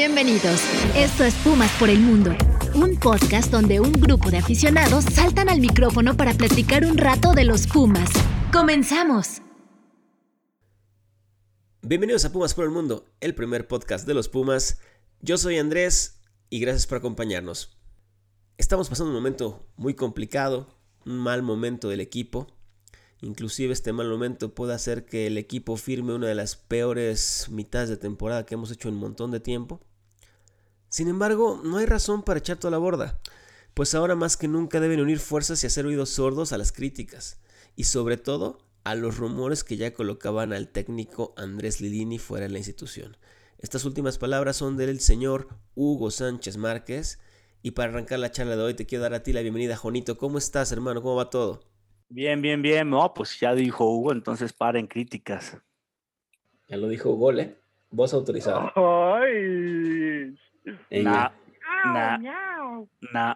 Bienvenidos. Esto es Pumas por el Mundo, un podcast donde un grupo de aficionados saltan al micrófono para platicar un rato de los Pumas. ¡Comenzamos! Bienvenidos a Pumas por el Mundo, el primer podcast de los Pumas. Yo soy Andrés y gracias por acompañarnos. Estamos pasando un momento muy complicado, un mal momento del equipo. Inclusive este mal momento puede hacer que el equipo firme una de las peores mitades de temporada que hemos hecho en un montón de tiempo. Sin embargo, no hay razón para echar toda la borda, pues ahora más que nunca deben unir fuerzas y hacer oídos sordos a las críticas, y sobre todo a los rumores que ya colocaban al técnico Andrés Lilini fuera de la institución. Estas últimas palabras son del señor Hugo Sánchez Márquez, y para arrancar la charla de hoy te quiero dar a ti la bienvenida, Jonito. ¿Cómo estás, hermano? ¿Cómo va todo? Bien, bien, bien. No, pues ya dijo Hugo, entonces paren críticas. Ya lo dijo Hugo, ¿eh? Vos autorizado. Ay. Nah, nah, nah.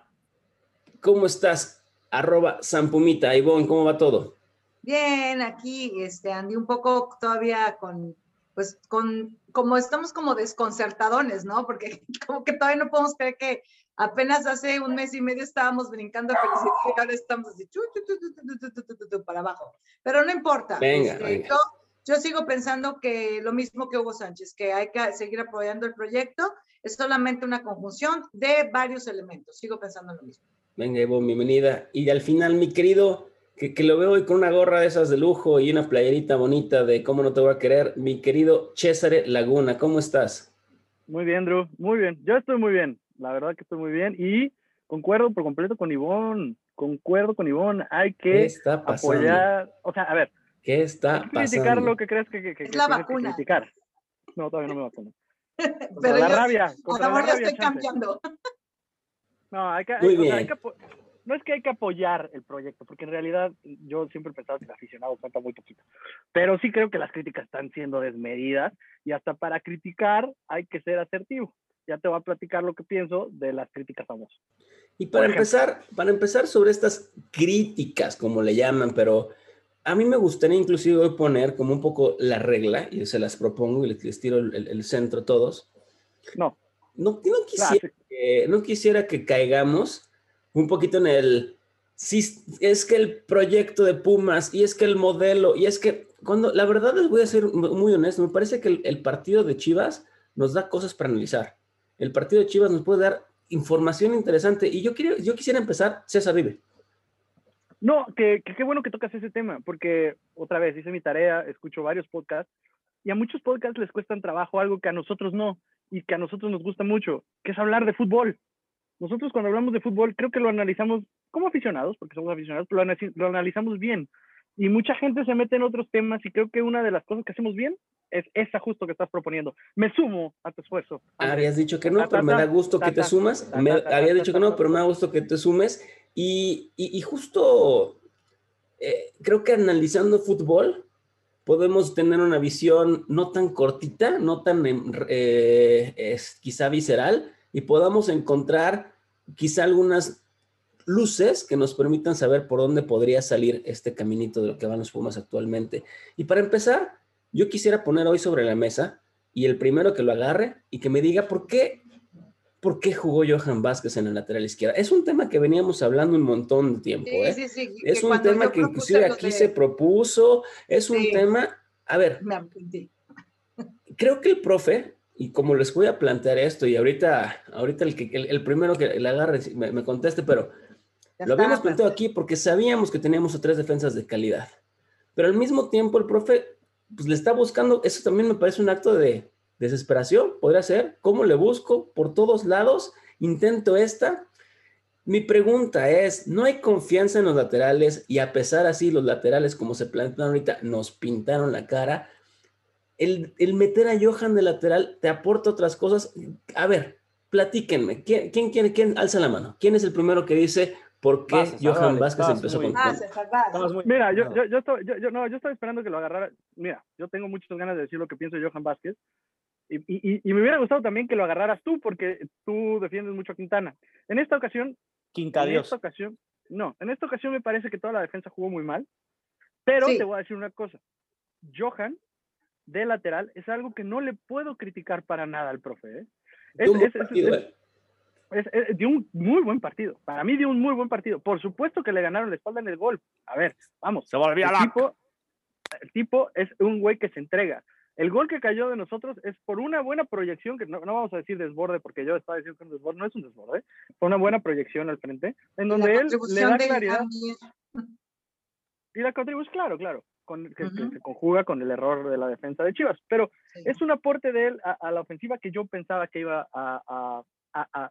¿Cómo estás? Arroba Sampumita. Ivonne, ¿cómo va todo? Bien, aquí, este, Andy, un poco todavía con, pues, con, como estamos como desconcertadones, ¿no? Porque como que todavía no podemos creer que apenas hace un mes y medio estábamos brincando felicidad y ahora estamos así, chu, chu, chu, para abajo. Pero no importa. Venga, este, venga. Yo, yo sigo pensando que lo mismo que Hugo Sánchez, que hay que seguir apoyando el proyecto, es solamente una conjunción de varios elementos. Sigo pensando lo mismo. Venga, Ivonne, bienvenida. Y al final, mi querido, que, que, lo veo hoy con una gorra de esas de lujo y una playerita bonita de cómo no te voy a querer, mi querido César Laguna, ¿cómo estás? Muy bien, Drew, muy bien. Yo estoy muy bien, la verdad que estoy muy bien y concuerdo por completo con Ivonne, concuerdo con Ivonne, hay que ¿Qué está apoyar, o sea, a ver, ¿qué está criticar pasando? lo que crees que, que, que, Es que la vacuna. criticar. No, todavía no me vacuno. Pero la yo- rabia, a la estoy chance. cambiando. No, hay que, Muy o sea, hay bien. que apo- no es que hay que apoyar el proyecto, porque en realidad yo siempre he pensado que el aficionado cuenta muy poquito. Pero sí creo que las críticas están siendo desmedidas y hasta para criticar hay que ser asertivo. Ya te voy a platicar lo que pienso de las críticas famosas. Y para empezar, para empezar sobre estas críticas, como le llaman, pero a mí me gustaría inclusive hoy poner como un poco la regla, y se las propongo y les, les tiro el, centro a todos. No, No, no, quisiera, que, no quisiera que caigamos un poquito en el, sí, es que el proyecto de Pumas, y es que el modelo, y es que, cuando, la verdad les voy a ser muy honesto, me parece que el, el partido de Chivas nos da cosas para analizar. El partido de Chivas nos puede dar información interesante, y yo, quiero, yo quisiera empezar, César Vive. No, que qué bueno que tocas ese tema, porque otra vez hice mi tarea, escucho varios podcasts y a muchos podcasts les cuestan trabajo algo que a nosotros no y que a nosotros nos gusta mucho, que es hablar de fútbol. Nosotros cuando hablamos de fútbol creo que lo analizamos como aficionados, porque somos aficionados, pero lo analizamos bien. Y mucha gente se mete en otros temas y creo que una de las cosas que hacemos bien es esa justo que estás proponiendo. Me sumo a tu esfuerzo. Habías dicho que no, pero me da gusto que te sumas. ta, Me ta, ta, había ta, dicho que no, pero me da gusto que te sumes. Y, y- y justo eh, creo que analizando fútbol podemos tener una visión no tan cortita, no tan em, eh, es, quizá visceral, y podamos encontrar quizá algunas luces que nos permitan saber por dónde podría salir este caminito de lo que van los Pumas actualmente. Y para empezar, yo quisiera poner hoy sobre la mesa y el primero que lo agarre y que me diga por qué, por qué jugó Johan Vázquez en la lateral izquierda. Es un tema que veníamos hablando un montón de tiempo. Sí, ¿eh? sí, sí. Es un tema que inclusive aquí de- se propuso. Es un tema, a ver, creo que el profe, y como les voy a plantear esto, y ahorita, ahorita el, que, el, el primero que le agarre me, me conteste, pero Ya lo habíamos planteado aquí porque sabíamos que teníamos a tres defensas de calidad. Pero al mismo tiempo el profe pues, le está buscando, eso también me parece un acto de desesperación, podría ser. ¿Cómo le busco? Por todos lados, intento esta. Mi pregunta es, ¿no hay confianza en los laterales y a pesar así los laterales como se plantean ahorita nos pintaron la cara? El, el meter a Johan de lateral te aporta otras cosas. A ver, platíquenme, ¿quién, quién quiere, quién alza la mano? ¿Quién es el primero que dice por qué Johan dale, Vázquez empezó muy con, muy- Mira, yo, yo, yo, estaba, yo, yo- no, yo estaba esperando que lo agarrara. Mira, yo tengo muchas ganas de decir lo que pienso de Johan Vázquez. Y, y, y me hubiera gustado también que lo agarraras tú, porque tú defiendes mucho a Quintana. En esta ocasión, Quinta en Dios. esta ocasión, no, en esta ocasión me parece que toda la defensa jugó muy mal. Pero Sí. te voy a decir una cosa. Johan, de lateral, es algo que no le puedo criticar para nada al profe. ¿eh? Es, dio un muy buen partido. Para mí dio un muy buen partido. Por supuesto que le ganaron la espalda en el gol. A ver, vamos. Se volvió el tipo, el tipo es un güey que se entrega. El gol que cayó de nosotros es por una buena proyección, que no, vamos a decir desborde, porque yo estaba diciendo que un desborde no es un desborde, fue una buena proyección al frente, en donde él le da claridad. Y la contribución, claro, claro, con, que, se conjuga con el error de la defensa de Chivas, pero es un aporte de él a, la ofensiva que yo pensaba que iba a, a, a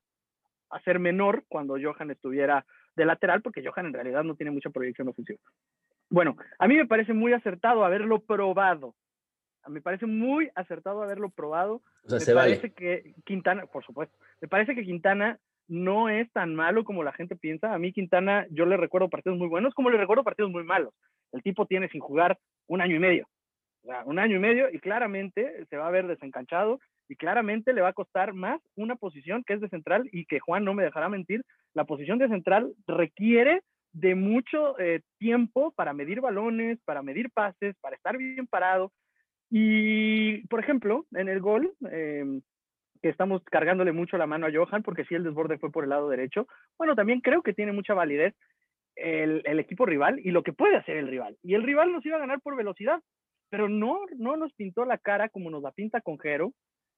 ser menor cuando Johan estuviera de lateral, porque Johan en realidad no tiene mucha proyección ofensiva. Bueno, a mí me parece muy acertado haberlo probado me parece muy acertado haberlo probado. O sea, me se parece que Quintana, por supuesto, me parece que Quintana no es tan malo como la gente piensa. A mí Quintana, yo le recuerdo partidos muy buenos como le recuerdo partidos muy malos. El tipo tiene sin jugar un año y medio. O sea, un año y medio y claramente se va a ver desencanchado y claramente le va a costar más una posición que es de central y que Juan no me dejará mentir, la posición de central requiere de mucho eh, tiempo para medir balones, para medir pases, para estar bien parado, y, por ejemplo, en el gol, em, que estamos cargándole mucho la mano a Johan, porque si el desborde fue por el lado derecho, bueno, también creo que tiene mucha validez el, el, equipo rival y lo que puede hacer el rival. Y el rival nos iba a ganar por velocidad, pero no, no nos pintó la cara como nos la pinta con Jero.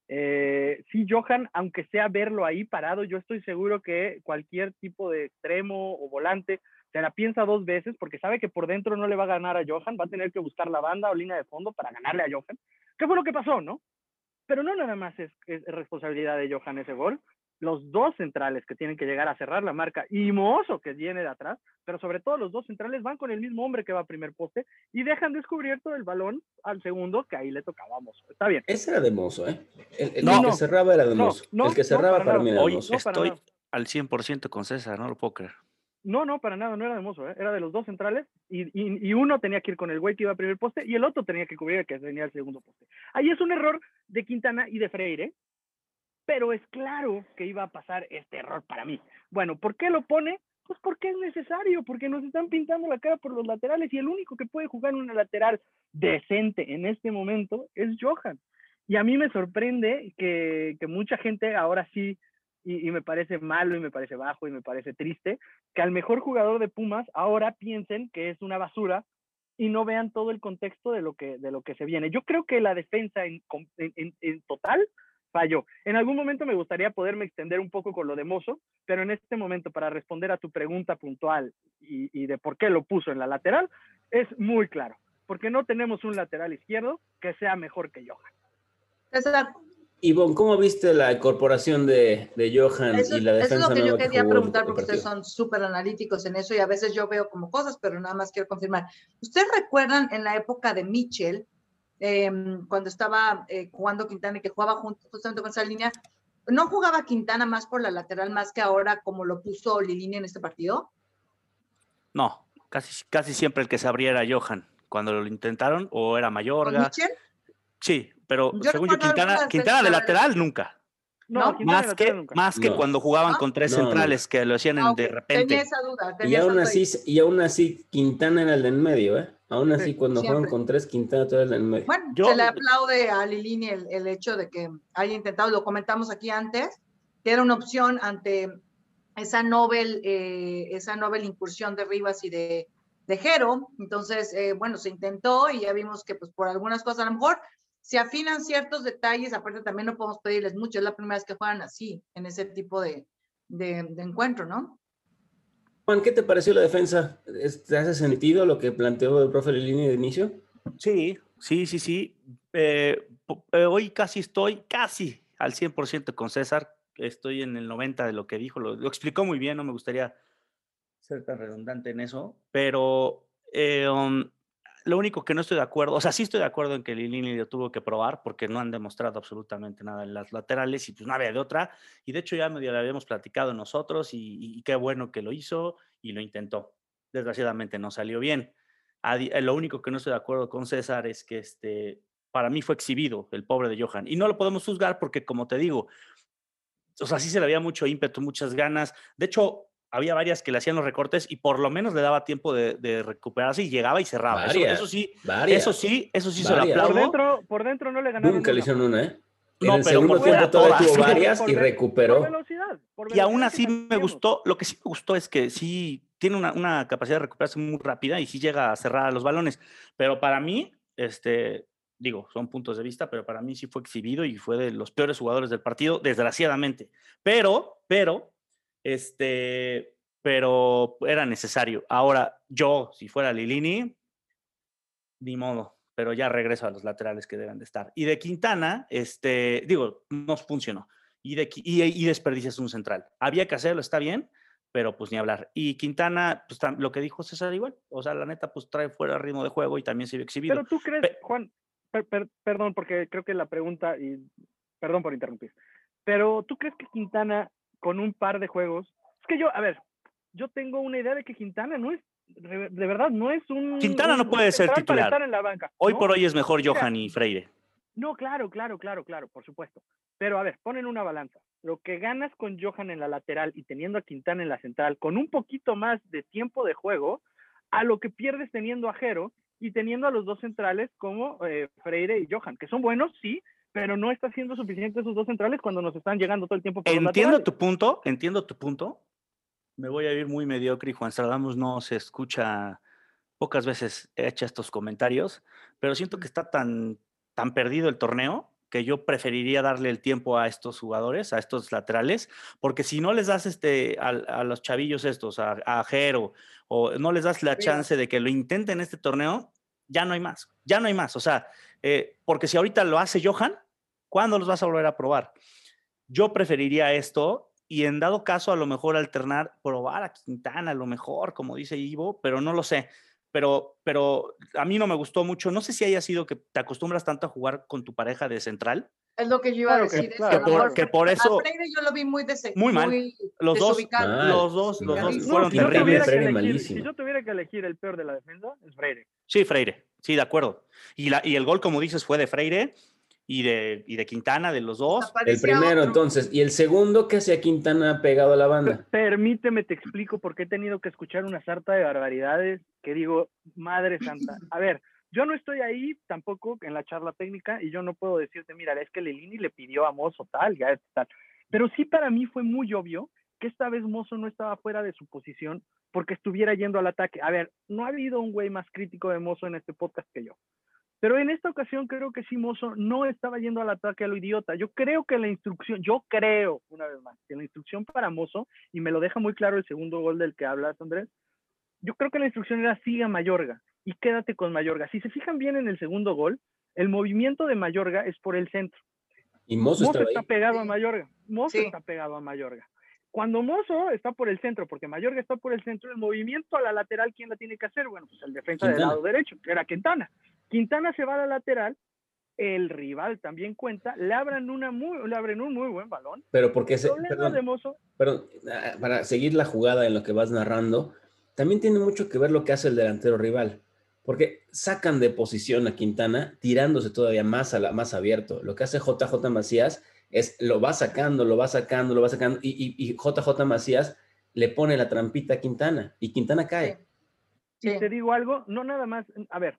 Eh, sí, Johan, aunque sea verlo ahí parado, yo estoy seguro que cualquier tipo de extremo o volante se la piensa dos veces porque sabe que por dentro no le va a ganar a Johan, va a tener que buscar la banda o línea de fondo para ganarle a Johan. ¿Qué fue lo que pasó, no? Pero no nada más es, responsabilidad de Johan ese gol. Los dos centrales que tienen que llegar a cerrar la marca y Mozo que viene de atrás, pero sobre todo los dos centrales van con el mismo hombre que va a primer poste y dejan descubierto el balón al segundo que ahí le tocaba a Mozo. Está bien. Ese era de Mozo, ¿eh? El, que cerraba era de Mozo. el que cerraba para, mí era de Mozo. Estoy al 100% con César, no lo puedo creer. No, no, para nada, no era de Mozo, ¿eh? era de los dos centrales y, y, uno tenía que ir con el güey que iba a primer poste y el otro tenía que cubrir el que tenía el segundo poste. Ahí es un error de Quintana y de Freire, pero es claro que iba a pasar este error para mí. Bueno, ¿por qué lo pone? Pues porque es necesario, porque nos están pintando la cara por los laterales y el único que puede jugar una lateral decente en este momento es Johan. Y a mí me sorprende que, que mucha gente ahora sí y, me parece malo y me parece bajo y me parece triste que al mejor jugador de Pumas ahora piensen que es una basura y no vean todo el contexto de lo que, de lo que se viene. Yo creo que la defensa en, en, total falló. En algún momento me gustaría poderme extender un poco con lo de Mozo, pero en este momento, para responder a tu pregunta puntual y, y de por qué lo puso en la lateral, es muy claro. Porque no tenemos un lateral izquierdo que sea mejor que Johan. Ivonne, ¿cómo viste la incorporación de, de Johan y la defensa? Eso es lo que yo quería preguntar, porque ustedes son súper analíticos en eso y a veces yo veo como cosas, pero nada más quiero confirmar. ¿Ustedes recuerdan en la época de Mitchell, em, cuando estaba eh, jugando Quintana y que jugaba justamente con esa línea, ¿no jugaba Quintana más por la lateral más que ahora como lo puso Lilini en este partido? No, casi, casi siempre el que se abría era Johan. Cuando lo intentaron, o era Mayorga. ¿Mitchell? Sí, pero según yo, Quintana, Quintana de lateral nunca. No, más, que, más que cuando jugaban con tres centrales que lo hacían ah, de repente. Tenía esa duda. y, aún así, y aún así, Quintana era el de en medio, ¿eh? Aún así, cuando juegan con tres, Quintana todo el en medio. Bueno, yo, se le aplaude a Lilini el, el, hecho de que haya intentado, lo comentamos aquí antes, que era una opción ante esa novel, eh, esa novel incursión de Rivas y de, de Jero. Entonces, eh, bueno, se intentó y ya vimos que pues por algunas cosas a lo mejor se afinan ciertos detalles, aparte también no podemos pedirles mucho, es la primera vez que juegan así, en ese tipo de, de, encuentro, ¿no? Juan, ¿qué te pareció la defensa? ¿Te hace sentido lo que planteó el profe Lilini de inicio? Sí, sí, sí, sí. Eh, eh, hoy casi estoy, casi al 100% con César. Estoy en el 90% de lo que dijo. Lo, explicó muy bien, no me gustaría ser tan redundante en eso, pero eh, um, lo único que no estoy de acuerdo, o sea, sí estoy de acuerdo en que Lilini lo tuvo que probar porque no han demostrado absolutamente nada en las laterales y pues no había de otra. Y de hecho ya medio lo habíamos platicado nosotros y, qué bueno que lo hizo y lo intentó. Desgraciadamente no salió bien. Eh, lo único que no estoy de acuerdo con César es que este, para mí fue exhibido el pobre de Johan. Y no lo podemos juzgar porque, como te digo, o sea, sí se le había mucho ímpetu, muchas ganas. De hecho, había varias que le hacían los recortes y por lo menos le daba tiempo de, recuperarse y llegaba y cerraba. eso, sí, eso sí, eso sí se lo Por dentro, por dentro no le ganaron. Nunca le hicieron una, ¿eh? En No, el pero segundo tiempo todavía todas. tuvo varias Por y recuperó. Por velocidad. por Y aún velocidad así me tenemos. gustó, lo que sí me gustó es que sí tiene una, una capacidad de recuperarse muy rápida y sí llega a cerrar los balones. Pero para mí, este, digo, son puntos de vista, pero para mí sí fue exhibido y fue de los peores jugadores del partido, desgraciadamente. Pero, pero, este, pero era necesario. Ahora, yo, si fuera Lilini, ni modo, pero ya regreso a los laterales que deben de estar. Y de Quintana, este, digo, no funcionó. Y, de, y, y desperdicias un central. Había que hacerlo, está bien, pero pues ni hablar. Y Quintana, pues lo que dijo César igual, o sea, la neta, pues trae fuera ritmo de juego y también se vio exhibido. Pero tú crees, Pe- Juan, per- per- perdón, porque creo que la pregunta, y perdón por interrumpir, pero tú crees que Quintana con un par de juegos, es que yo, a ver, yo tengo una idea de que Quintana no es, de verdad, no es un... Quintana no puede ser central para titular. estar en la banca. hoy ¿no? por hoy es mejor Johan y Freire. No, claro, claro, claro, claro, por supuesto. Pero a ver, ponen una balanza. Lo que ganas con Johan en la lateral y teniendo a Quintana en la central, con un poquito más de tiempo de juego, a lo que pierdes teniendo a Jero y teniendo a los dos centrales como eh, Freire y Johan, que son buenos, sí, pero no está siendo suficiente esos dos centrales cuando nos están llegando todo el tiempo por Entiendo tu punto, entiendo tu punto. Me voy a ir muy mediocre y Juan Stradamus no se escucha, pocas veces echa estos comentarios, pero siento que está tan, tan perdido el torneo que yo preferiría darle el tiempo a estos jugadores, a estos laterales, porque si no les das este, a, a los chavillos estos, a, a Jero, o no les das la chance de que lo intenten este torneo, ya no hay más, ya no hay más. O sea, eh, porque si ahorita lo hace Johan, ¿cuándo los vas a volver a probar? Yo preferiría esto y en dado caso a lo mejor alternar, probar a Quintana a lo mejor, como dice Ivo, pero no lo sé. Pero, pero a mí no me gustó mucho. No sé si haya sido que te acostumbras tanto a jugar con tu pareja de central. Es lo que yo iba Claro a decir. claro. que lo por, que por a eso Freire yo lo vi muy, dese- Muy mal. los dos. Mal. los dos, los dos. No, fueron si yo terribles. Freire elegir- malísimo. si yo tuviera que elegir el peor de la defensa, es Freire. Sí, Freire. Sí, de acuerdo. Y, la, y el gol, como dices, fue de Freire y de, y de Quintana, de los dos. El primero, otro. entonces. Y el segundo, que hacía Quintana pegado a la banda? Permíteme, te explico por qué he tenido que escuchar una sarta de barbaridades que digo, madre santa. A ver, yo no estoy ahí tampoco en la charla técnica y yo no puedo decirte, mira, es que Lelini le pidió a Mozo tal, ya es tal. Pero sí para mí fue muy obvio que esta vez Mozo no estaba fuera de su posición porque estuviera yendo al ataque. A ver, no ha habido un güey más crítico de Mozo en este podcast que yo. Pero en esta ocasión creo que sí, Mozo no estaba yendo al ataque a lo idiota. Yo creo que la instrucción, yo creo, una vez más, que la instrucción para Mozo, y me lo deja muy claro el segundo gol del que hablas, Andrés, yo creo que la instrucción era sigue a Mayorga y quédate con Mayorga. Si se fijan bien en el segundo gol, el movimiento de Mayorga es por el centro. Y Mozo está ahí. pegado a. Mayorga. Mozo Sí. está pegado a Mayorga. Cuando Mozo está por el centro, porque Mayorga está por el centro, el movimiento a la lateral, ¿quién la tiene que hacer? Bueno, pues el defensa del Quintana. lado derecho, que era Quintana. Quintana se va a la lateral, el rival también cuenta, le abren, una muy, le abren un muy buen balón. Pero porque El se, perdón, de Mozo, perdón, ah, para seguir la jugada en lo que vas narrando, también tiene mucho que ver lo que hace el delantero rival. Porque sacan de posición a Quintana tirándose todavía más, a la, más abierto. Lo que hace JJ Macías es lo va sacando, lo va sacando, lo va sacando. Y, y- y JJ Macías le pone la trampita a Quintana y Quintana cae. Sí. y te digo algo, no nada más, a ver,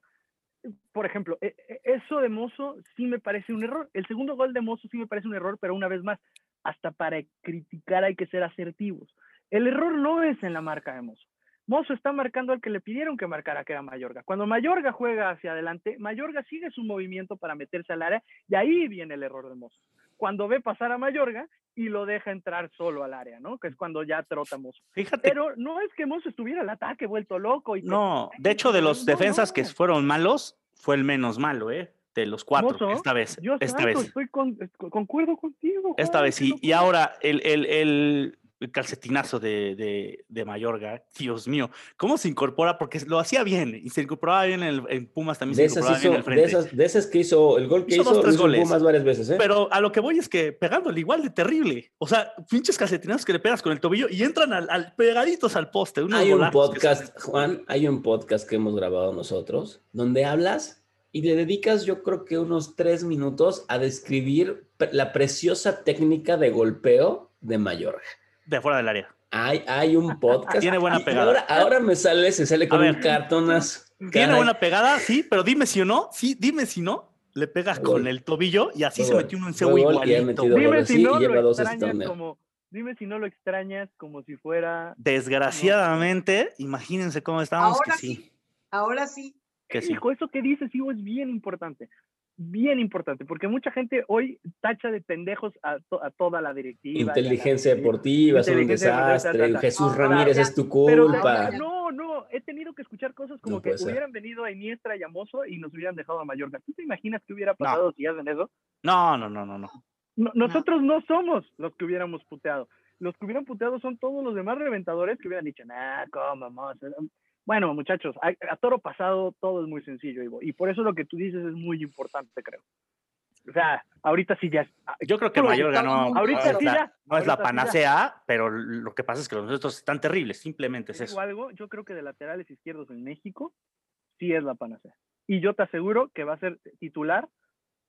por ejemplo, e- e- eso de Mozo sí me parece un error. El segundo gol de Mozo sí me parece un error, pero una vez más, hasta para criticar hay que ser asertivos. El error no es en la marca de Mozo. Mozo está marcando al que le pidieron que marcara, que era Mayorga. Cuando Mayorga juega hacia adelante, Mayorga sigue su movimiento para meterse al área y ahí viene el error de Mozo. Cuando ve pasar a Mayorga y lo deja entrar solo al área, ¿no? Que es cuando ya trota Mozo. Fíjate, Pero no es que Mozo estuviera al ataque vuelto loco y que- no, de hecho, de los No, defensas que fueron malos, fue el menos malo, ¿eh? De los cuatro, Mozo, esta vez. Dios esta santo, vez. estoy con, concuerdo contigo. Esta vez sí. Y ahora el, el, el- el calcetinazo de, de, de Mayorga, Dios mío, ¿cómo se incorpora? Porque lo hacía bien y se incorporaba bien en, el- en Pumas también De se esas, incorporaba hizo, bien en el de, esas, de esas que hizo, el gol que Hizo hizo, dos, tres hizo goles. Pumas varias veces. ¿eh? Pero a lo que voy es que pegándole igual de terrible. O sea, pinches calcetinazos que le pegas con el tobillo y entran al, al- pegaditos al poste. Hay un se- podcast, Juan, hay un podcast que hemos grabado nosotros, donde hablas y le dedicas yo creo que unos tres minutos a describir la preciosa técnica de golpeo de Mayorga. De fuera del área. Hay, hay un podcast. Tiene buena pegada. Ahora, ahora me sale, se sale con ver. un cartonas. Tiene buena pegada, sí, pero dime si o no. Sí, dime si no. le pega Fue con el tobillo y así se metió uno en ha igualito. Dime si no y lleva lo extrañas como, dime si no lo extrañas como si fuera Desgraciadamente, imagínense cómo estábamos Ahora que sí. sí. Ahora sí. Que sí. Hijo, eso que dices, hijo, es bien importante. Bien importante, porque mucha gente hoy tacha de pendejos a, to- a toda la directiva. la Inteligencia directiva. deportiva, son un desastre. ta, ta, ta. Jesús Ahora Ramírez es tu Pero culpa. no, no, he tenido que escuchar cosas como No que hubieran venido a Iniestra y a Mozo y nos hubieran dejado a Mallorca. ¿Tú te imaginas qué hubiera pasado si hacen eso? No, no, no, no, no. No- nosotros no somos los que hubiéramos puteado. Los que hubieran puteado son todos los demás reventadores que hubieran dicho, nah, ¿cómo, Mozo?". Bueno, muchachos, a, a toro pasado todo es muy sencillo, Ivo. Y por eso lo que tú dices es muy importante, creo. O sea, ahorita sí ya. Yo creo que no, mundo- Ahorita sí la, ya. no es la sí panacea, pero lo que pasa es que los nuestros están terribles, simplemente es eso. algo, yo creo que de laterales izquierdos en México sí es la panacea. Y yo te aseguro que va a ser titular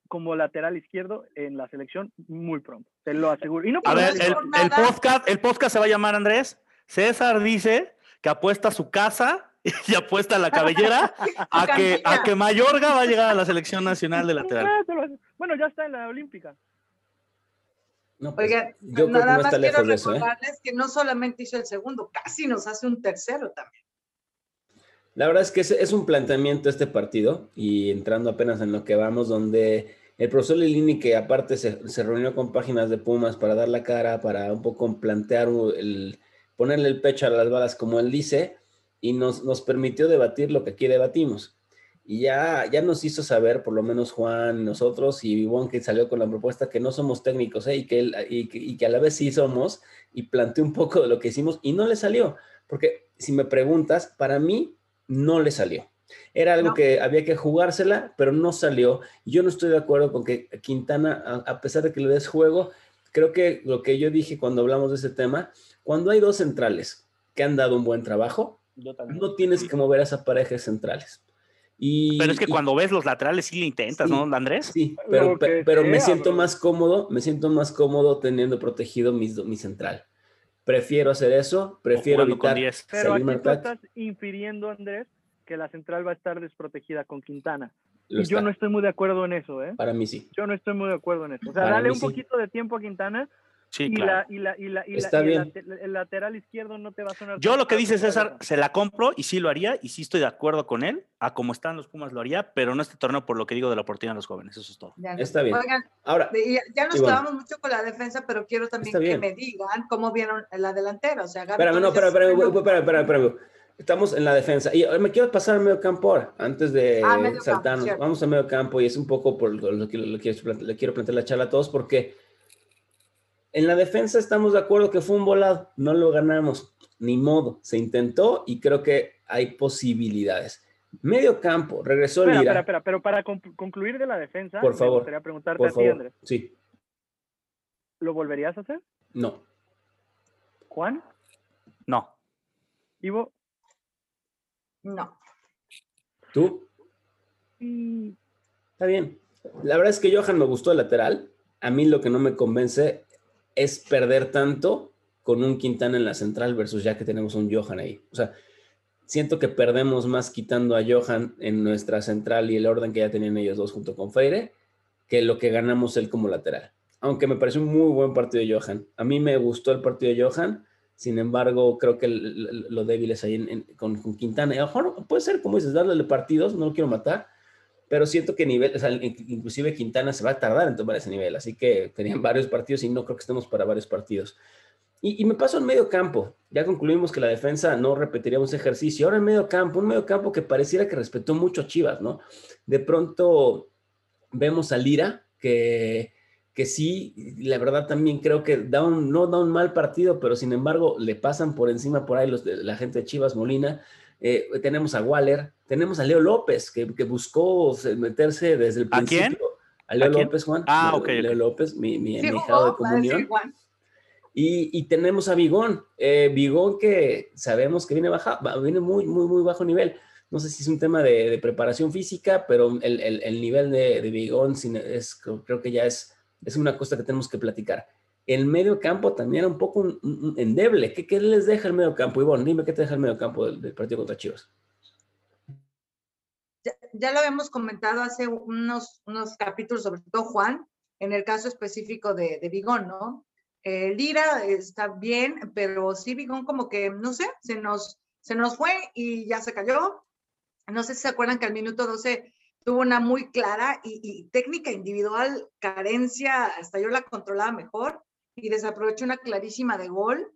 como lateral izquierdo en la selección muy pronto. Te lo aseguro. Y no A ver, el, el podcast, el podcast se va a llamar Andrés. César dice que apuesta su casa y apuesta la cabellera a que, a que Mayorga va a llegar a la selección nacional de lateral. Ah. Bueno, ya está en la Olímpica. No, pues, Oigan, yo creo que nada no más está quiero lejos de eso, ¿eh? recordarles que no solamente hizo el segundo, casi nos hace un tercero también. La verdad es que es, es un planteamiento este partido y entrando apenas en lo que vamos, donde el profesor Lilini, que aparte se, se reunió con páginas de Pumas para dar la cara, para un poco plantear el, ponerle el pecho a las balas, como él dice, y nos, nos permitió debatir lo que aquí debatimos. Y ya, ya nos hizo saber, por lo menos Juan, nosotros y Vivón, que salió con la propuesta que no somos técnicos ¿eh? y, que él- y, que, y que a la vez sí somos, y planteó un poco de lo que hicimos y no le salió. Porque si me preguntas, para mí no le salió. Era algo No. que había que jugársela, pero no salió. Yo no estoy de acuerdo con que Quintana, a, a pesar de que le des juego, creo que lo que yo dije cuando hablamos de ese tema, cuando hay dos centrales que han dado un buen trabajo, Yo también. no tienes que mover a esa pareja de centrales. Y, Pero es que y- cuando ves los laterales sí le intentas, Sí. ¿no, Andrés? Sí, pero, pero me siento bro. más cómodo, me siento más cómodo teniendo protegido mi, mi central. Prefiero hacer eso, prefiero evitar 10. Pero aquí tú estás infiriendo, Andrés, que la central va a estar desprotegida con Quintana. Lo y yo no estoy muy de acuerdo en eso, ¿eh? Para mí sí. Yo no estoy muy de acuerdo en eso. O sea, Para dale un sí. poquito de tiempo a Quintana Sí, y, claro. la, y, la, y, la, y, la- Está y el, bien. el lateral izquierdo no te va a sonar. Yo lo que dice César, se la compro y sí lo haría y sí estoy de acuerdo con él. A como están los Pumas lo haría, pero no este torneo por lo que digo de la oportunidad de los jóvenes. Eso es todo. Ya, Está bien. Oigan, Ahora, ya, ya nos Sí, bueno. mucho con la defensa, pero quiero también Está que bien. me digan cómo vieron la delantera. O sea, Gaby espérame, no, espérame, espérame, espérame, espérame, espérame. Estamos en la defensa. Y me quiero pasar al medio campo ahora, antes de Ah, campo, saltarnos. cierto. Vamos al medio campo y es un poco por lo que le quiero plantear la charla a todos porque en la defensa estamos de acuerdo que fue un volado, no lo ganamos, ni modo, se intentó y creo que hay posibilidades. Medio campo, regresó Espera, Lira. espera, espera, pero para conclu- concluir de la defensa, Por me favor, gustaría preguntarte Por a ti, favor. Andrés. Sí, ¿Lo volverías a hacer? no. Juan, No. Ivo, No. ¿Tú? y Está bien. La verdad es que Johan me gustó el lateral. A mí lo que no me convence es perder tanto con un Quintana en la central versus ya que tenemos un Johan ahí. O sea, siento que perdemos más quitando a Johan en nuestra central y el orden que ya tenían ellos dos junto con Freire que lo que ganamos él como lateral. Aunque me pareció un muy buen partido de Johan. A mí me gustó el partido de Johan. Sin embargo, creo que lo débil es ahí con, con Quintana. A lo mejor puede ser, como dices, darle partidos, no lo quiero matar, pero siento que nivel, o sea, in- inclusive Quintana se va a tardar en tomar ese nivel, así que tenían varios partidos y no creo que estemos para varios partidos. Y, me paso en medio campo, ya concluimos que la defensa no repetiríamos ejercicio, ahora en medio campo, un medio campo que pareciera que respetó mucho a Chivas, ¿no? De pronto vemos a Lira, que, que sí, la verdad también creo que da un, no da un mal partido, pero sin embargo le pasan por encima por ahí los la gente de Chivas Molina, eh, tenemos a Waller, tenemos a Leo López, que, que buscó se- meterse desde el ¿A quién? principio. ¿A Leo ¿A quién? López, Juan. Ah, Leo, ok, Leo. López, mi, mi, Sí mi hijado de comunión. Juan. Y, y tenemos a Bigón, eh, Bigón que sabemos que viene, baja, viene muy, muy, muy bajo nivel. No sé si es un tema de, de preparación física, pero el, el- el nivel de, de Bigón sin- es, creo, creo que ya es, es una cosa que tenemos que platicar. El medio campo también era un poco un- un- endeble. ¿Qué, ¿Qué les deja el medio campo? Ivonne, dime qué te deja el medio campo del, del partido contra Chivas. Ya, lo habíamos comentado hace unos, unos capítulos, sobre todo Juan, en el caso específico de, de Bigón, ¿no? Eh, Lira está bien, pero sí Bigón como que, no sé, se nos, se nos fue y ya se cayó. No sé si se acuerdan que al minuto 12 tuvo una muy clara y, técnica individual, carencia, hasta yo la controlaba mejor y desaprovechó una clarísima de gol.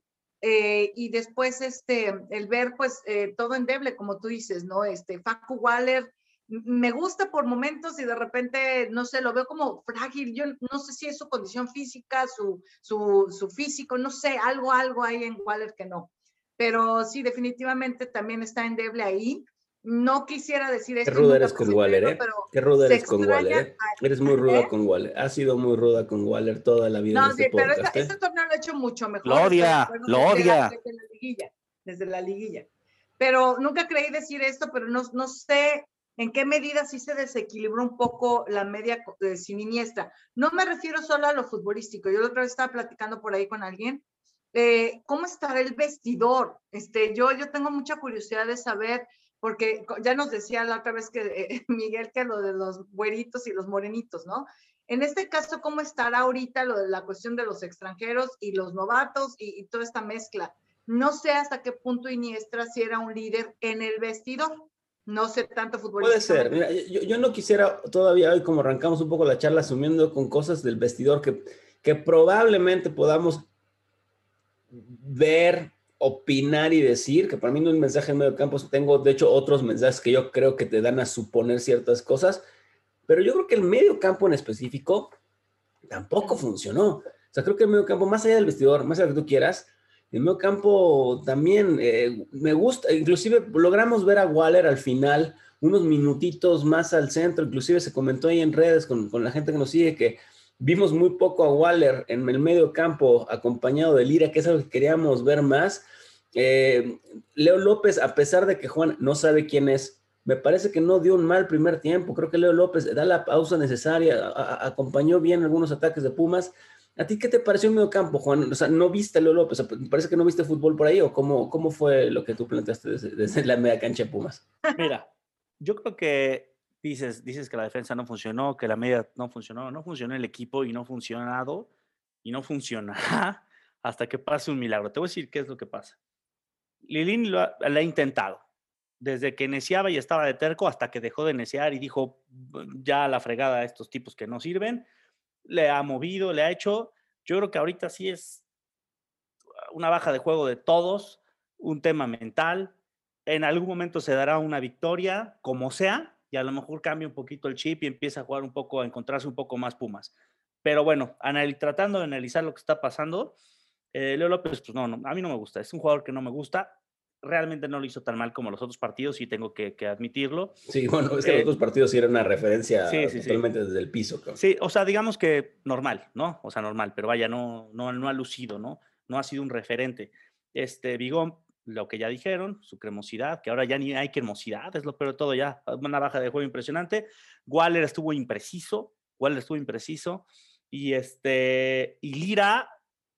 Eh, y después este, el ver pues eh, todo endeble, como tú dices, ¿no? Este, Facu Waller, me gusta por momentos y de repente, no sé, lo veo como frágil. Yo no sé si es su condición física, su, su, su físico, no sé, algo, algo hay en Waller que no. Pero sí, definitivamente también está endeble ahí. No quisiera decir esto. Qué ruda eres con Waller, ¿eh? Qué ruda eres con Waller, ¿eh? Eres muy ruda ¿eh? con Waller. Has sido muy ruda con Waller toda la vida. No, este sí, pero este, este, torneo lo he hecho mucho mejor. Lo odia, lo odia. Desde la, liguilla, desde la liguilla. Pero nunca creí decir esto, pero no, no sé en qué medida sí se desequilibró un poco la media de siniestra. No me refiero solo a lo futbolístico. Yo la otra vez estaba platicando por ahí con alguien. Eh, ¿Cómo estará el vestidor? Este, yo, yo tengo mucha curiosidad de saber porque ya nos decía la otra vez que eh, Miguel que lo de los güeritos y los morenitos, ¿no? En este caso, ¿cómo estará ahorita lo de la cuestión de los extranjeros y los novatos y, toda esta mezcla? No sé hasta qué punto Iniestra si era un líder en el vestidor. No sé tanto fútbol. Puede ser. Mira, yo, yo, no quisiera todavía hoy, como arrancamos un poco la charla, asumiendo con cosas del vestidor que, que probablemente podamos ver opinar y decir, que para mí no es un mensaje en medio campo, tengo de hecho otros mensajes que yo creo que te dan a suponer ciertas cosas, pero yo creo que el medio campo en específico tampoco funcionó. O sea, creo que el medio campo, más allá del vestidor, más allá de lo que tú quieras, el medio campo también eh, me gusta, inclusive logramos ver a Waller al final unos minutitos más al centro, inclusive se comentó ahí en redes con, con la gente que nos sigue que vimos muy poco a Waller en el medio campo acompañado de Lira, que es algo que queríamos ver más. Eh, Leo López, a pesar de que Juan no sabe quién es, me parece que no dio un mal primer tiempo. Creo que Leo López da la pausa necesaria, acompañó bien algunos ataques de Pumas. ¿A ti qué te pareció el medio campo, Juan? O sea, ¿no viste Leo López? parece que no viste fútbol por ahí o cómo, cómo fue lo que tú planteaste desde, la media cancha de Pumas? Mira, yo creo que dices, dices que la defensa no funcionó, que la media no funcionó, no funcionó el equipo y no funcionado y no funcionará hasta que pase un milagro. Te voy a decir qué es lo que pasa. Lilín lo ha, intentado. Desde que neciaba y estaba de terco hasta que dejó de neciar y dijo ya la fregada a estos tipos que no sirven, le ha movido, le ha hecho. Yo creo que ahorita sí es una baja de juego de todos, un tema mental. En algún momento se dará una victoria, como sea, y a lo mejor cambia un poquito el chip y empieza a jugar un poco, a encontrarse un poco más Pumas. Pero bueno, tratando de analizar lo que está pasando, eh, Leo López, pues no, no, a mí no me gusta. Es un jugador que no me gusta. Realmente no lo hizo tan mal como los otros partidos y tengo que, admitirlo. Sí, bueno, es que los eh, otros partidos sí eran una referencia totalmente desde el piso. Sí, o sea, digamos que normal, ¿no? O sea, normal, pero vaya, no, no, no ha lucido, ¿no? No ha sido un referente. Este, Bigón, lo que ya dijeron, su cremosidad, que ahora ya ni hay cremosidad, es lo peor de todo ya, una baja de juego impresionante. Waller estuvo impreciso, Waller estuvo impreciso. Y este, y Lira,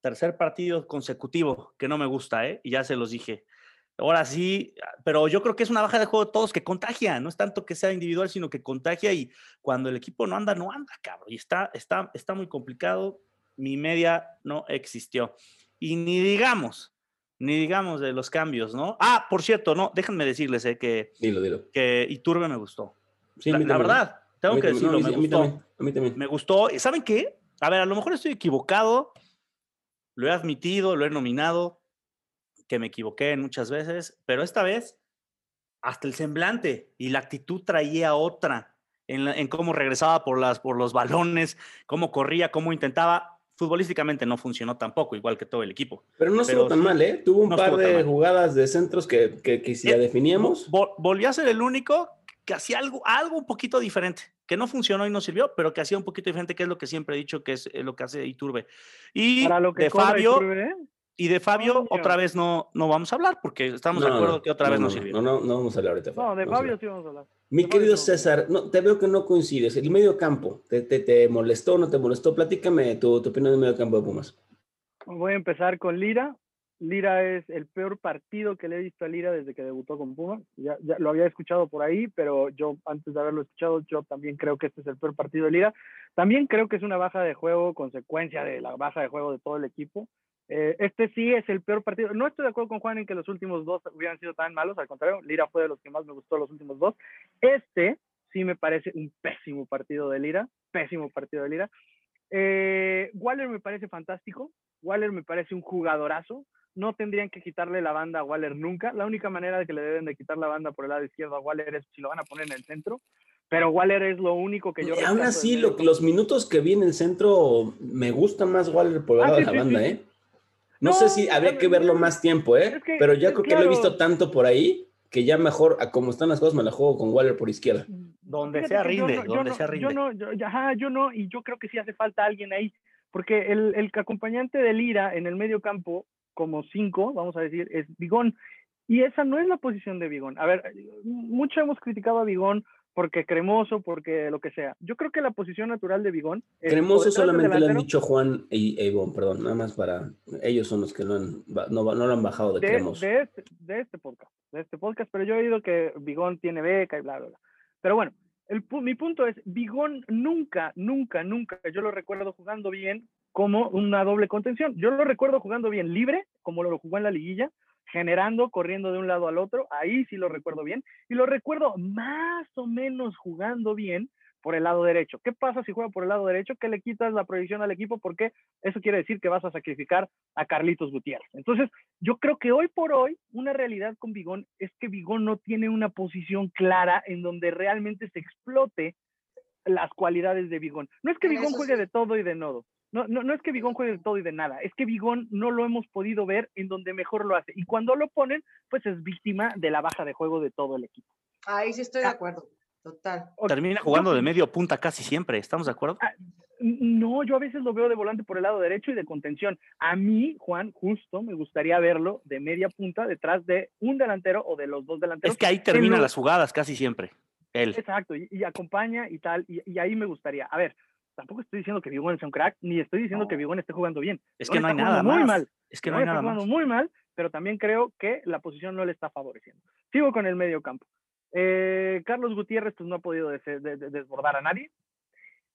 tercer partido consecutivo que no me gusta, ¿eh? Y ya se los dije. Ahora sí, pero yo creo que es una baja de juego de todos que contagia, no es tanto que sea individual, sino que contagia y cuando el equipo no anda, no anda, cabrón. Y está, está, está muy complicado. Mi media no existió. Y ni digamos, ni digamos de los cambios, ¿no? Ah, por cierto, no, déjenme decirles eh, que, dilo, dilo. que Iturbe me gustó. Sí, la, verdad, tengo que decirlo, me gustó. a mí también. Me gustó. ¿Saben qué? A ver, a lo mejor estoy equivocado, lo he admitido, lo he nominado, que me equivoqué muchas veces, pero esta vez hasta el semblante y la actitud traía otra en, cómo regresaba por, las, por los balones, cómo corría, cómo intentaba. Futbolísticamente no funcionó tampoco, igual que todo el equipo. Pero no estuvo tan mal, ¿eh? Tuvo un par de jugadas de centros que, que, si la eh, definíamos. volvió a ser el único que hacía algo, algo un poquito diferente, que no funcionó y no sirvió, pero que hacía un poquito diferente, que es lo que siempre he dicho que es eh, lo que hace Iturbe. Y de Fabio, y de Fabio otra vez no, no vamos a hablar, porque estamos de acuerdo que otra vez no, sirvió. No, no, no vamos a hablar ahorita. No, de Fabio sí vamos a hablar. Mi querido César, no, te veo que no coincides. El medio campo, ¿te, te, te molestó o no te molestó? Platícame tu, tu opinión del medio campo de Pumas. Voy a empezar con Lira. Lira es el peor partido que le he visto a Lira desde que debutó con Puma. Ya, ya, lo había escuchado por ahí, pero yo antes de haberlo escuchado, yo también creo que este es el peor partido de Lira. También creo que es una baja de juego, consecuencia de la baja de juego de todo el equipo. Eh, este sí es el peor partido. No estoy de acuerdo con Juan en que los últimos dos hubieran sido tan malos, al contrario, Lira fue de los que más me gustó los últimos dos. Este sí me parece un pésimo partido de Lira, pésimo partido de Lira. Eh, Waller me parece fantástico, Waller me parece un jugadorazo, no tendrían que quitarle la banda a Waller nunca. La única manera de que le deben de quitar la banda por el lado izquierdo a Waller es si lo van a poner en el centro. Pero Waller es lo único que yo... Y aún así, lo, los minutos que vi en el centro, me gusta más Waller por el ah, lado de la banda, ¿eh? No, sé si habría que verlo más tiempo, ¿eh? pero ya creo que lo he visto tanto por ahí que ya mejor, a como están las cosas, me la juego con Waller por izquierda. Donde sea rinde, donde sea rinde. Yo no, yo, ajá, yo no, y yo creo que sí hace falta alguien ahí, porque el, el acompañante de Lira en el medio campo como cinco, vamos a decir, es Bigón. Y esa no es la posición de Bigón. A ver, mucho hemos criticado a Bigón porque cremoso, porque lo que sea. Yo creo que la posición natural de Bigón. Cremoso solamente le han dicho Juan y Ivonne, perdón, nada más para. Ellos son los que no, han, no, lo han bajado de, cremoso. De este, de este, podcast, de este podcast, pero yo he oído que Bigón tiene beca y bla, bla, bla. Pero bueno, el, mi punto es: Bigón nunca, nunca, nunca, yo lo recuerdo jugando bien como una doble contención. Yo lo recuerdo jugando bien libre, como lo jugó en la liguilla, generando, corriendo de un lado al otro, ahí sí lo recuerdo bien, y lo recuerdo más o menos jugando bien por el lado derecho. ¿Qué pasa si juega por el lado derecho? Que le quitas la proyección al equipo porque eso quiere decir que vas a sacrificar a Carlitos Gutiérrez. Entonces, yo creo que hoy por hoy una realidad con Bigón es que Bigón no tiene una posición clara en donde realmente se explote las cualidades de Bigón. No es que Bigón juegue de todo y de nodo, no, no, no es que Bigón juegue de todo y de nada, es que Bigón no lo hemos podido ver en donde mejor lo hace. Y cuando lo ponen, pues es víctima de la baja de juego de todo el equipo. Ahí sí estoy de ah, acuerdo, total. Termina jugando de medio punta casi siempre, ¿estamos de acuerdo? Ah, no, yo a veces lo veo de volante por el lado derecho y de contención. A mí, Juan, justo me gustaría verlo de media punta detrás de un delantero o de los dos delanteros. Es que ahí termina las jugadas casi siempre. Él. Exacto, y, acompaña y tal, y, y, ahí me gustaría. A ver, tampoco estoy diciendo que Bigón sea un crack, ni estoy diciendo que Bigón esté jugando bien. Es que no hay nada muy más. mal. Es que no hay nada está jugando muy mal, pero también creo que la posición no le está favoreciendo. Sigo con el medio campo. Eh, Carlos Gutiérrez pues no ha podido desbordar a nadie.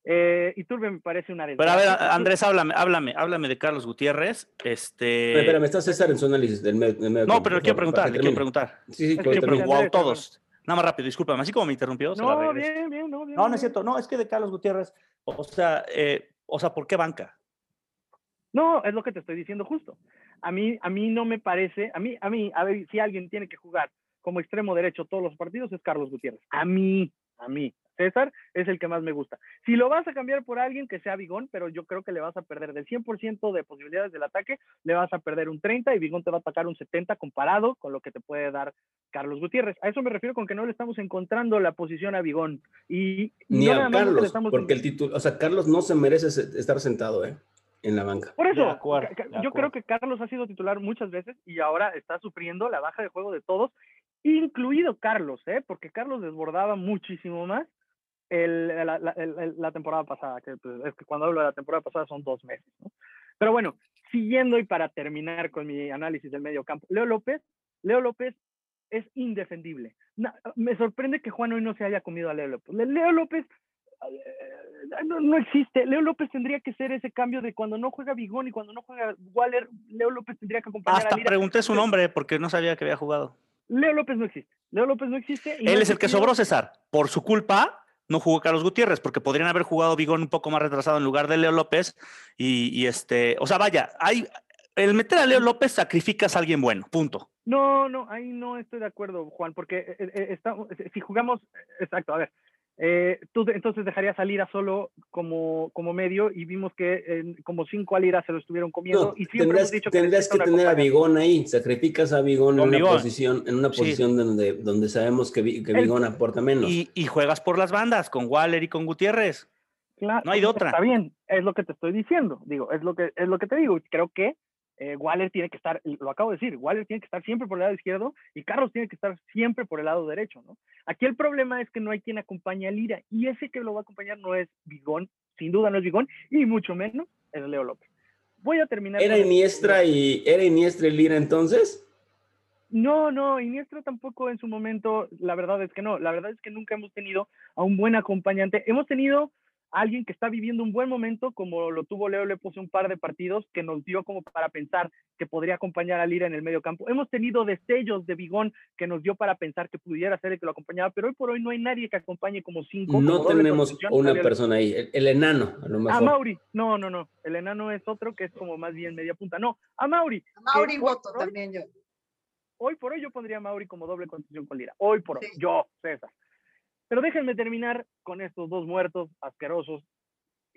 Eh, Turbe me parece una Pero a ver, Andrés, háblame, háblame, háblame de Carlos Gutiérrez. Este... Espera, me está César en su análisis del medio, medio No, pero le quiero preguntar, le quiero preguntar. Sí, sí, quiero preguntar. todos. Nada más rápido, discúlpame, así como me interrumpió. No, bien, bien, no, bien. No, no es cierto, no, es que de Carlos Gutiérrez, o sea, eh, o sea, ¿por qué banca? No, es lo que te estoy diciendo justo. A mí, a mí no me parece, a mí, a mí, a ver, si alguien tiene que jugar como extremo derecho todos los partidos es Carlos Gutiérrez. A mí, a mí. César es el que más me gusta. Si lo vas a cambiar por alguien que sea Bigón, pero yo creo que le vas a perder del 100% de posibilidades del ataque, le vas a perder un 30 y Bigón te va a atacar un 70 comparado con lo que te puede dar Carlos Gutiérrez. A eso me refiero con que no le estamos encontrando la posición a Bigón. Y Ni a Carlos, porque el título, o sea, Carlos no se merece estar sentado, ¿eh? en la banca. Por eso, yo creo que Carlos ha sido titular muchas veces y ahora está sufriendo la baja de juego de todos, incluido Carlos, ¿eh? porque Carlos desbordaba muchísimo más el, la, la, temporada pasada, que pues, es que cuando hablo de la temporada pasada son dos meses. ¿no? Pero bueno, siguiendo y para terminar con mi análisis del medio campo, Leo López, Leo López es indefendible. me sorprende que Juan hoy no se haya comido a Leo López. Leo López eh, no, existe. Leo López tendría que ser ese cambio de cuando no juega Bigón y cuando no juega Waller, Leo López tendría que acompañar Hasta pregunté su nombre porque no sabía que había jugado. Leo López no existe. Leo López no existe. Él es el que sobró, César. Por su culpa, no jugó Carlos Gutiérrez, porque podrían haber jugado Bigón un poco más retrasado en lugar de Leo López. Y, este, o sea, vaya, hay, el meter a Leo López sacrificas a alguien bueno, punto. No, no, ahí no estoy de acuerdo, Juan, porque eh, eh, eh, si jugamos, exacto, a ver, eh, tú entonces dejarías a Lira solo como, como medio y vimos que como cinco a Lira se lo estuvieron comiendo. y tendrás, dicho que, tendrás que tener a Bigón ahí, sacrificas a Bigón en una posición, en una posición donde, donde sabemos que, que Bigón aporta menos. Y, y, juegas por las bandas, con Waller y con Gutiérrez. Claro, no hay de otra. Está bien, es lo que te estoy diciendo, digo, es lo que, es lo que te digo. Creo que eh, Waller tiene que estar, lo acabo de decir, Waller tiene que estar siempre por el lado izquierdo y Carlos tiene que estar siempre por el lado derecho, ¿no? Aquí el problema es que no hay quien acompañe a Lira y ese que lo va a acompañar no es Bigón, sin duda no es Bigón y mucho menos es Leo López. voy a terminar. ¿Era Iniestra y era Iniestra y Lira entonces? No, no, Iniestra tampoco en su momento, la verdad es que no, la verdad es que nunca hemos tenido a un buen acompañante. Hemos tenido alguien que está viviendo un buen momento, como lo tuvo Leo le puse un par de partidos, que nos dio como para pensar que podría acompañar a Lira en el medio campo. Hemos tenido destellos de Bigón que nos dio para pensar que pudiera ser el que lo acompañaba, pero hoy por hoy no hay nadie que acompañe como cinco. No tenemos una persona ahí, el, enano, a lo mejor. A Mauri, no, no, no, el enano es otro que es como más bien media punta. No, a Mauri. A Mauri voto también yo. Hoy por hoy yo pondría a Mauri como doble constitución con Lira. Hoy por hoy, yo, César. Pero déjenme terminar con estos dos muertos asquerosos.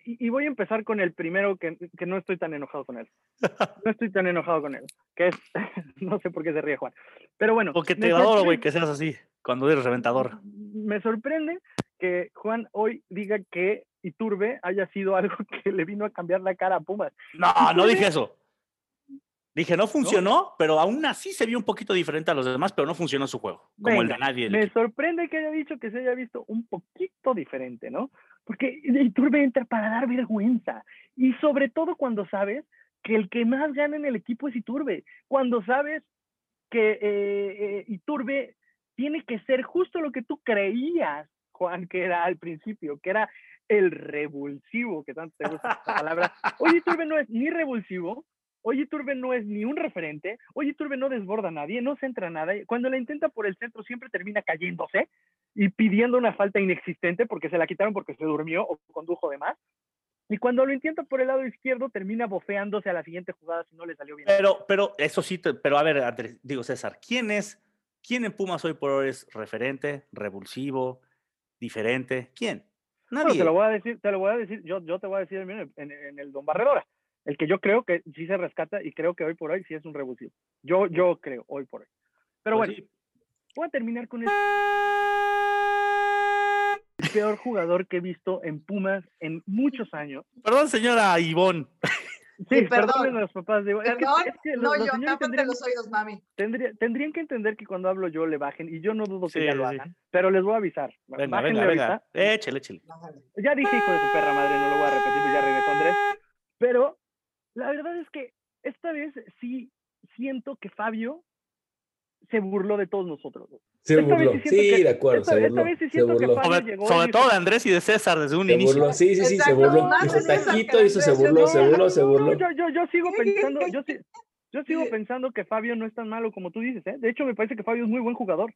Y, voy a empezar con el primero que, que, no estoy tan enojado con él. No estoy tan enojado con él. Que es, no sé por qué se ríe Juan. Pero bueno. Porque te adoro, güey, que seas así, cuando eres reventador. Me sorprende que Juan hoy diga que Iturbe haya sido algo que le vino a cambiar la cara a Pumas. No, no dije eso. Dije, no funcionó, pero aún así se vio un poquito diferente a los demás, pero no funcionó su juego, como el de nadie. Me sorprende que haya dicho que se haya visto un poquito diferente, ¿no? Porque Iturbe entra para dar vergüenza. Y sobre todo cuando sabes que el que más gana en el equipo es Iturbe. Cuando sabes que eh, eh, Iturbe tiene que ser justo lo que tú creías, Juan, que era al principio, que era el revulsivo, que tanto te gusta esa palabra. Oye, Iturbe no es ni revulsivo, Oye Turbe no es ni un referente, Oye Turbe no desborda a nadie, no centra nada. Cuando la intenta por el centro siempre termina cayéndose y pidiendo una falta inexistente porque se la quitaron porque se durmió o condujo de más. Y cuando lo intenta por el lado izquierdo termina bofeándose a la siguiente jugada si no le salió bien. Pero, pero eso sí, pero a ver, digo César, ¿quién es, quién en Pumas hoy por hoy es referente, revulsivo, diferente? ¿Quién? Nadie. te lo voy a decir, te lo voy a decir, yo, yo te voy a decir en, en el Don Barredora el que yo creo que sí se rescata y creo que hoy por hoy sí es un revulsivo. Yo, yo creo, hoy por hoy. Pero pues bueno, voy a terminar con el peor jugador que he visto en Pumas en muchos años. Perdón, señora Ivonne. Sí, perdón. los papás de Perdón, no, yo, tápate los oídos, mami. tendrían que entender que cuando hablo yo le bajen, y yo no dudo que ya lo hagan, pero les voy a avisar. Venga, venga, venga. Échale, échale. Ya dije hijo de su perra madre, no lo voy a repetir, pues ya regresó Andrés. Pero la verdad es que esta vez sí siento que Fabio se burló de todos nosotros. Se burló, sí, de acuerdo, se burló. sobre, todo de Andrés y de César desde un inicio. Sí, sí, sí, se burló. Hizo taquito, hizo, se burló, se burló, se burló. Yo, yo, yo sigo pensando, yo, yo sigo pensando que Fabio no es tan malo como tú dices, ¿eh? De hecho, me parece que Fabio es muy buen jugador.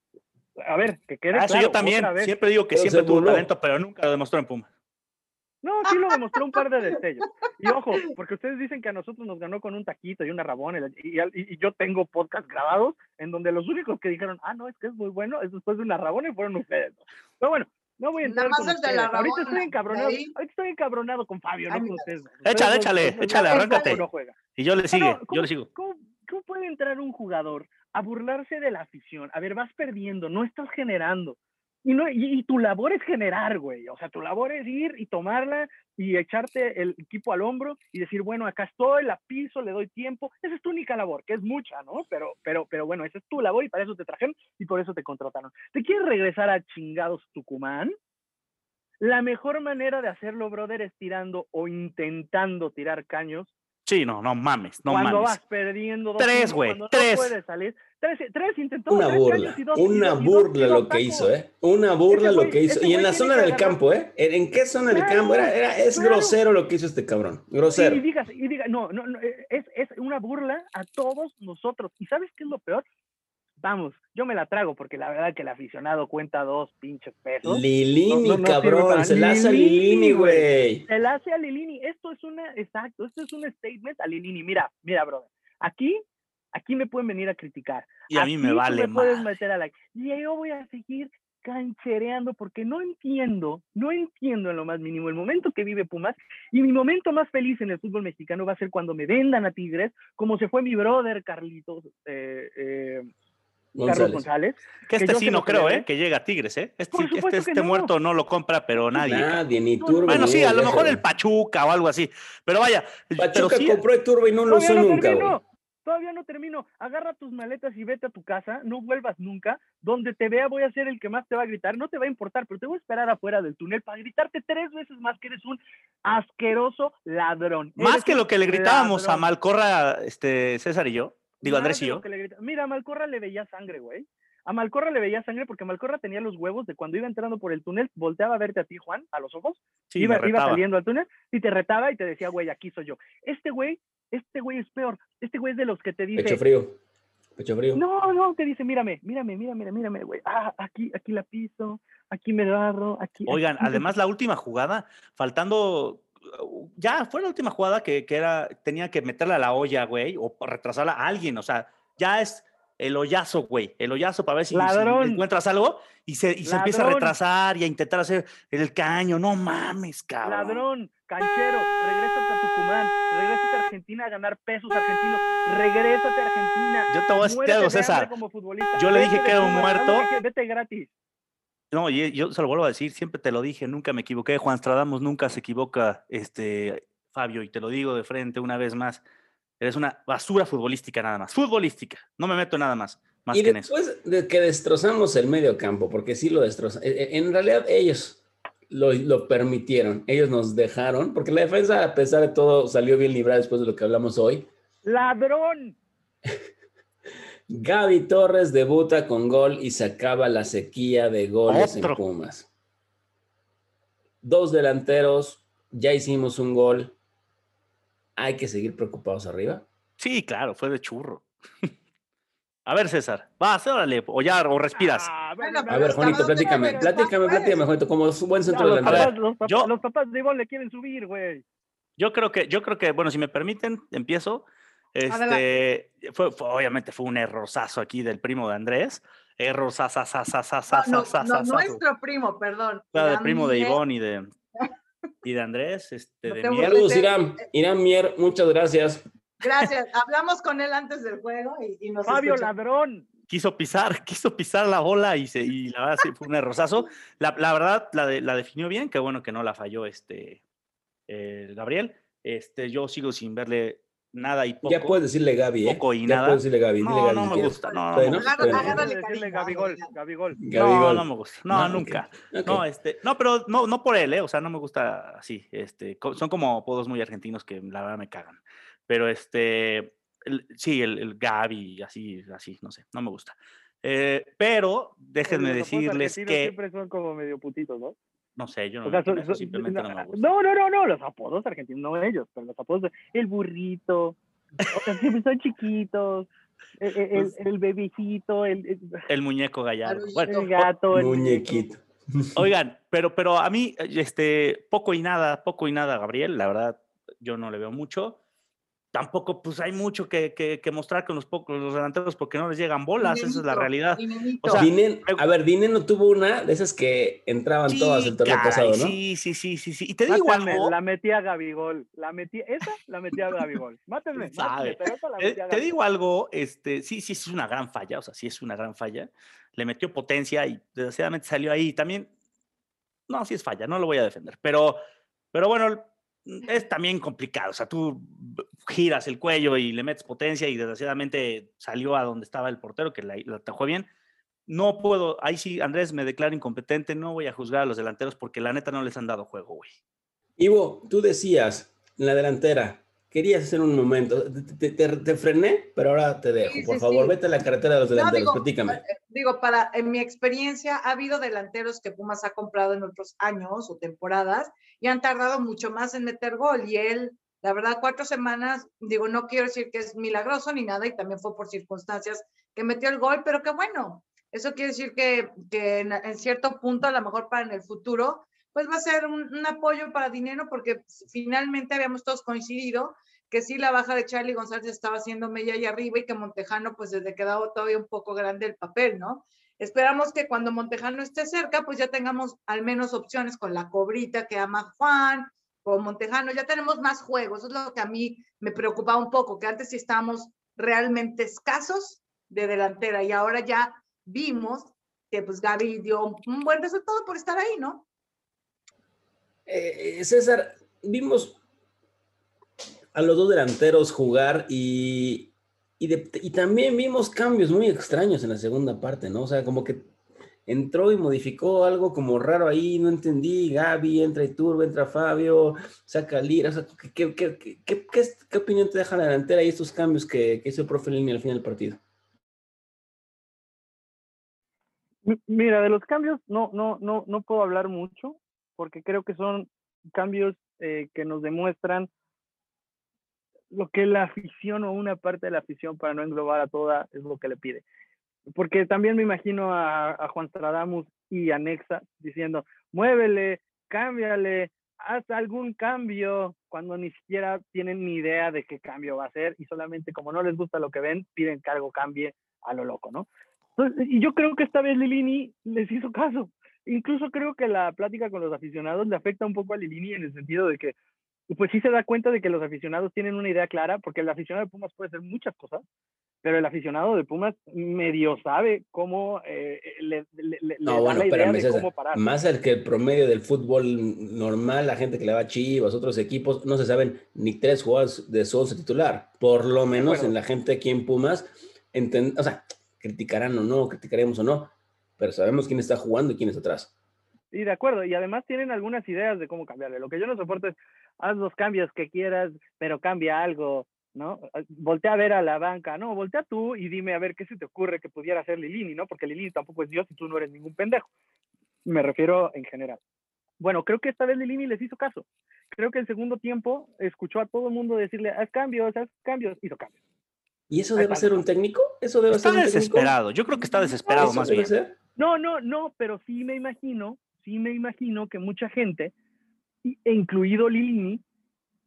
A ver, que quede ah, claro. yo también, siempre digo que siempre tuvo talento, pero nunca lo demostró en Puma. No, sí lo demostró un par de destellos. Y ojo, porque ustedes dicen que a nosotros nos ganó con un taquito y una rabona, y, y, yo tengo podcast grabados en donde los únicos que dijeron, ah, no, es que es muy bueno, es después de una rabona y fueron ustedes. Pero bueno, no voy a entrar con ustedes. Ahorita estoy encabronado, ahorita estoy encabronado con Fabio, no con ustedes. Échale, échale, échale, arráncate. Y yo le sigo, yo le sigo. ¿cómo, ¿Cómo puede entrar un jugador a burlarse de la afición? A ver, vas perdiendo, no estás generando y, no, y, tu labor es generar, güey. O sea, tu labor es ir y tomarla y echarte el equipo al hombro y decir, bueno, acá estoy, la piso, le doy tiempo. Esa es tu única labor, que es mucha, ¿no? Pero, pero, pero bueno, esa es tu labor y para eso te trajeron y por eso te contrataron. ¿Te quieres regresar a chingados Tucumán? La mejor manera de hacerlo, brother, es tirando o intentando tirar caños Sí, no, no mames, no Cuando vas perdiendo dos tres, güey, tres. No salir. Tres, tres intentó. Una burla, una burla lo que hizo, ¿eh? Una burla lo que hizo. Y en la zona del campo, ¿eh? ¿En qué zona del campo? Era, era, es grosero lo que hizo este cabrón, grosero. Y digas, y diga, no, no, no, es, es una burla a todos nosotros. ¿Y sabes qué es lo peor? Vamos, yo me la trago porque la verdad que el aficionado cuenta dos pinches pesos. Lilini, cabrón, se la hace a Lilini, güey. Se la hace a Lilini. Esto es una, exacto, esto es un statement a Lilini. Mira, mira, brother, aquí, aquí me pueden venir a criticar. Y a mí me vale más. Y yo voy a seguir canchereando porque no entiendo, no entiendo en lo más mínimo el momento que vive Pumas y mi momento más feliz en el fútbol mexicano va a ser cuando me vendan a Tigres, como se fue mi brother Carlitos, eh, eh, Carlos González. Que este sí no creo, ¿eh? Que llega a Tigres, ¿eh? Este, este, este muerto no lo compra, pero nadie. Nadie, ni Turbo. Bueno, sí, a lo mejor el Pachuca o algo así. Pero vaya. Pachuca compró el Turbo y no lo usó nunca, güey. todavía no termino. Agarra tus maletas y vete a tu casa, no vuelvas nunca. Donde te vea voy a ser el que más te va a gritar. No te va a importar, pero te voy a esperar afuera del túnel para gritarte tres veces más que eres un asqueroso ladrón. Más que lo que le gritábamos a Malcorra, este, César y yo. Digo, Andrés y yo. Mira, a Malcorra le veía sangre, güey. A Malcorra le veía sangre porque Malcorra tenía los huevos de cuando iba entrando por el túnel, volteaba a verte a ti, Juan, a los ojos, iba, iba saliendo al túnel y te retaba y te decía, güey, aquí soy yo. Este güey, este güey es peor. Este güey es de los que te dice. Pecho frío. Pecho frío. No, no, te dice, mírame, mírame, mírame, mírame, güey. Ah, aquí, aquí la piso, aquí me agarro, aquí. Oigan, además la última jugada, faltando ya fue la última jugada que, que, era, tenía que meterla a la olla, güey, o retrasarla a alguien, o sea, ya es el hoyazo, güey, el hoyazo para ver si, encuentras algo y se, y se empieza a retrasar y a intentar hacer el caño. No mames, cabrón. Ladrón, canchero, regrésate a Tucumán, regrésate a Argentina a ganar pesos argentinos, regrésate a Argentina. Yo te voy a decir algo, César. Yo le dije que era un muerto. Vete gratis. No, y yo se lo vuelvo a decir, siempre te lo dije, nunca me equivoqué. Juan Stradamos nunca se equivoca, este, Fabio, y te lo digo de frente una vez más. Eres una basura futbolística nada más. Futbolística. No me meto nada más. más y que después de que destrozamos el medio campo, porque sí lo destrozan. E, e, en realidad ellos lo, lo, permitieron. Ellos nos dejaron, porque la defensa, a pesar de todo, salió bien librada después de lo que hablamos hoy. ¡Ladrón! Gaby Torres debuta con gol y se acaba la sequía de goles en Pumas. Dos delanteros, ya hicimos un gol hay que seguir preocupados arriba. Sí, claro, fue de churro. A ver, César, vas, órale, o ya, o respiras. Ah, a ver, Juanito, platícame, platícame, platícame, Juanito, como un buen centro delantero. Los, los, papás de Ivonne le quieren subir, güey. Yo creo que, yo creo que, bueno, si me permiten, empiezo. Este, fue, obviamente fue un errorzazo aquí del primo de Andrés. Error, no, no, nuestro primo, perdón. Claro, del primo de Ivonne y de, y de Andrés, este, de Mier. Saludos, Irán. Irán Mier, muchas gracias. Gracias. Hablamos con él antes del juego y, nos Fabio Ladrón. Quiso pisar, quiso pisar la bola y, se, y la verdad sí fue un errosazo. La, la verdad la, la, definió bien, qué bueno que no la falló este eh, Gabriel. Este, yo sigo sin verle nada y poco. Ya puedes decirle Gaby, ¿eh? Poco y ya nada. puedes decirle Gaby. No, no me gusta. No, no, no, Gabigol, Gabigol. No, no me gusta. No, nunca. No, este, no, pero no, no por él, ¿eh? O sea, no me gusta así. Este, son como apodos muy argentinos que la verdad me cagan. Pero este, sí, el, el Gaby, así, así, no sé, no me gusta. Eh, pero déjenme decirles que. Siempre son como medio putitos, ¿no? No sé, yo no, simplemente no, me gusta. No, no, no, no, los apodos argentinos, no ellos, pero los apodos, el burrito, o sea, siempre son chiquitos, el, el, pues el bebecito, el, el, muñeco gallardo, bueno, el gato, muñequito. Oigan, pero, pero a mí, este, poco y nada, poco y nada, Gabriel, la verdad, yo no le veo mucho tampoco pues hay mucho que, que, mostrar con los pocos los delanteros porque no les llegan bolas, esa es la realidad. O sea, a ver, no tuvo una de esas que entraban todas el torneo pasado, ¿no? Sí, sí, sí, sí, sí. Y te digo algo. La metía Gabigol, la metí, esa la metía Gabigol. Mátenme, mátenme te, digo algo, este, sí, sí, es una gran falla, o sea, sí es una gran falla. Le metió potencia y desgraciadamente salió ahí. También, no, sí es falla, no lo voy a defender, pero, pero bueno, es también complicado. O sea, tú giras el cuello y le metes potencia y desgraciadamente salió a donde estaba el portero que la, la bien. No puedo, ahí sí, Andrés, me declaro incompetente, no voy a juzgar a los delanteros porque la neta no les han dado juego, güey. Ivo, tú decías en la delantera, querías hacer un momento, te, frené, pero ahora te dejo. Por favor, vete a la carretera de los delanteros, platícame. Eh, digo, para, en mi experiencia, ha habido delanteros que Pumas ha comprado en otros años o temporadas y han tardado mucho más en meter gol. Y él, la verdad, cuatro semanas, digo, no quiero decir que es milagroso ni nada, y también fue por circunstancias que metió el gol, pero qué bueno. Eso quiere decir que, que en, cierto punto, a lo mejor para en el futuro, pues va a ser un, apoyo para dinero, porque finalmente habíamos todos coincidido que sí la baja de Charlie González estaba haciendo media y arriba y que Montejano pues desde quedaba todavía un poco grande el papel, ¿no? Esperamos que cuando Montejano esté cerca, pues ya tengamos al menos opciones con la cobrita que ama Juan, con Montejano, ya tenemos más juegos, eso es lo que a mí me preocupaba un poco, que antes sí estábamos realmente escasos de delantera y ahora ya vimos que pues Gaby dio un buen resultado por estar ahí, ¿no? Eh, César, vimos a los dos delanteros jugar y Y, y también vimos cambios muy extraños en la segunda parte, ¿no? O sea, como que entró y modificó algo como raro ahí, no entendí, Gaby, entra Iturbe, entra Fabio, saca Lira, o sea, ¿qué, qué, qué, qué, opinión te deja la delantera y estos cambios que, hizo el profe Lini al final del partido? Mira, de los cambios no, no, no, no puedo hablar mucho, porque creo que son cambios eh, que nos demuestran lo que la afición o una parte de la afición, para no englobar a toda, es lo que le pide porque también me imagino a, Juan Stradamus y a Nexa diciendo, muévele, cámbiale, haz algún cambio, cuando ni siquiera tienen ni idea de qué cambio va a ser y solamente como no les gusta lo que ven, piden que algo cambie a lo loco, ¿no? y yo creo que esta vez Lilini les hizo caso. Incluso creo que la plática con los aficionados le afecta un poco a Lilini en el sentido de que, pues sí se da cuenta de que los aficionados tienen una idea clara, porque el aficionado de Pumas puede hacer muchas cosas, pero el aficionado de Pumas medio sabe cómo eh, le, le, no, bueno, de cómo parar. Más el que el promedio del fútbol normal, la gente que le va a Chivas, otros equipos, no se saben ni tres jugadas de su titular. Por lo menos en la gente aquí en Pumas, o sea, criticarán o no, criticaremos o no, pero sabemos quién está jugando y quién está atrás. Y de acuerdo, y además tienen algunas ideas de cómo cambiarle. Lo que yo no soporto es, haz los cambios que quieras, pero cambia algo ¿no? Ah, voltea a ver a la banca, no, voltea tú y dime a ver qué se te ocurre que pudiera hacer Lilini, ¿no? Porque Lilini tampoco es Dios y tú no eres ningún pendejo. Me refiero en general. Bueno, creo que esta vez Lilini les hizo caso. Creo que el segundo tiempo escuchó a todo el mundo decirle, haz cambios, haz cambios, hizo cambios. ¿Y eso debe ser un técnico? ¿Eso debe está ser un desesperado. Yo creo que está desesperado más bien. No, no, no, pero sí me imagino, sí me imagino que mucha gente, incluido Lilini,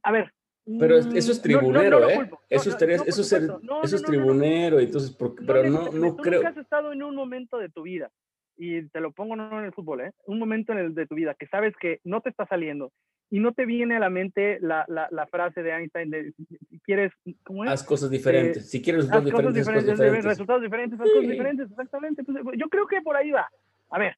a ver, pero eso es tribunero, ¿eh? Eso es, eso es, eso es tribunero, entonces, pero no, no creo. Nunca has estado en un momento de tu vida, y te lo pongo no en el fútbol, ¿eh? Un momento en el de tu vida que sabes que no te está saliendo y no te viene a la mente la, la, la frase de Einstein de si quieres, ¿cómo es? Haz cosas diferentes. si quieres resultados diferentes, cosas diferentes, resultados diferentes, haz cosas diferentes, exactamente. yo creo que por ahí va. A ver,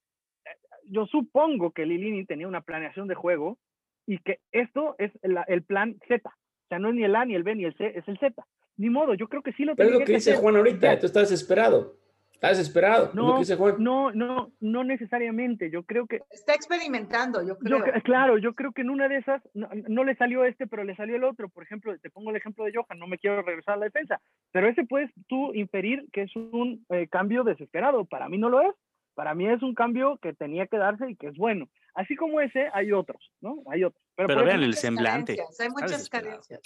yo supongo que Lilini tenía una planeación de juego y que esto es el plan Z. O sea, no es ni el A, ni el B, ni el C, es el Z. Ni modo, yo creo que sí lo Pero es lo que, dice Juan ahorita, tú estás desesperado. Estás desesperado. No, no, no, no necesariamente. Yo creo que. Está experimentando, yo creo. claro, yo creo que en una de esas no, le salió este, pero le salió el otro. Por ejemplo, te pongo el ejemplo de Johan, no me quiero regresar a la defensa. Pero ese puedes tú inferir que es un eh, cambio desesperado. Para mí no lo es. Para mí es un cambio que tenía que darse y que es bueno. Así como ese, hay otros, ¿no? Hay otros. Pero, vean el semblante. Hay muchas carencias.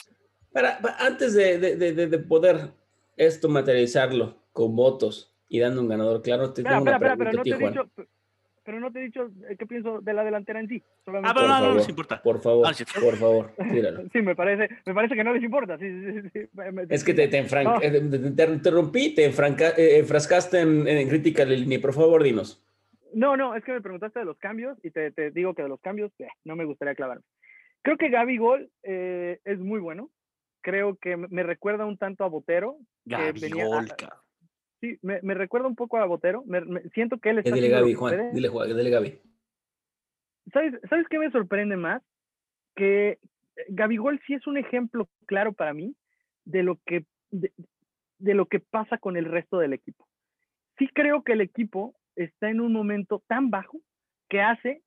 Para, antes de, de, de, poder esto materializarlo con votos y dando un ganador claro, te tengo una pregunta, pero no te he dicho, pero no te he dicho eh, qué pienso de la delantera en sí. ah, pero no, no, les importa. Por favor, ah, por favor, tíralo. Sí, me parece, me parece que no les importa. Sí, sí, sí, es que te, te, eh, te, interrumpí, te eh, enfrascaste en, en crítica de línea. Por favor, dinos. No, no, es que me preguntaste de los cambios y te, te digo que de los cambios no me gustaría clavarme. Creo que Gaby Gol es muy bueno. Creo que me recuerda un tanto a Botero. Gaby Gol, Sí, me, me, recuerda un poco a Botero. Me, siento que él está. Dile Gaby, Juan. Dile, Juan, dile Gaby. ¿Sabes, ¿Sabes qué me sorprende más? Que Gol sí es un ejemplo claro para mí de lo que de, de, lo que pasa con el resto del equipo. Sí creo que el equipo está en un momento tan bajo que hace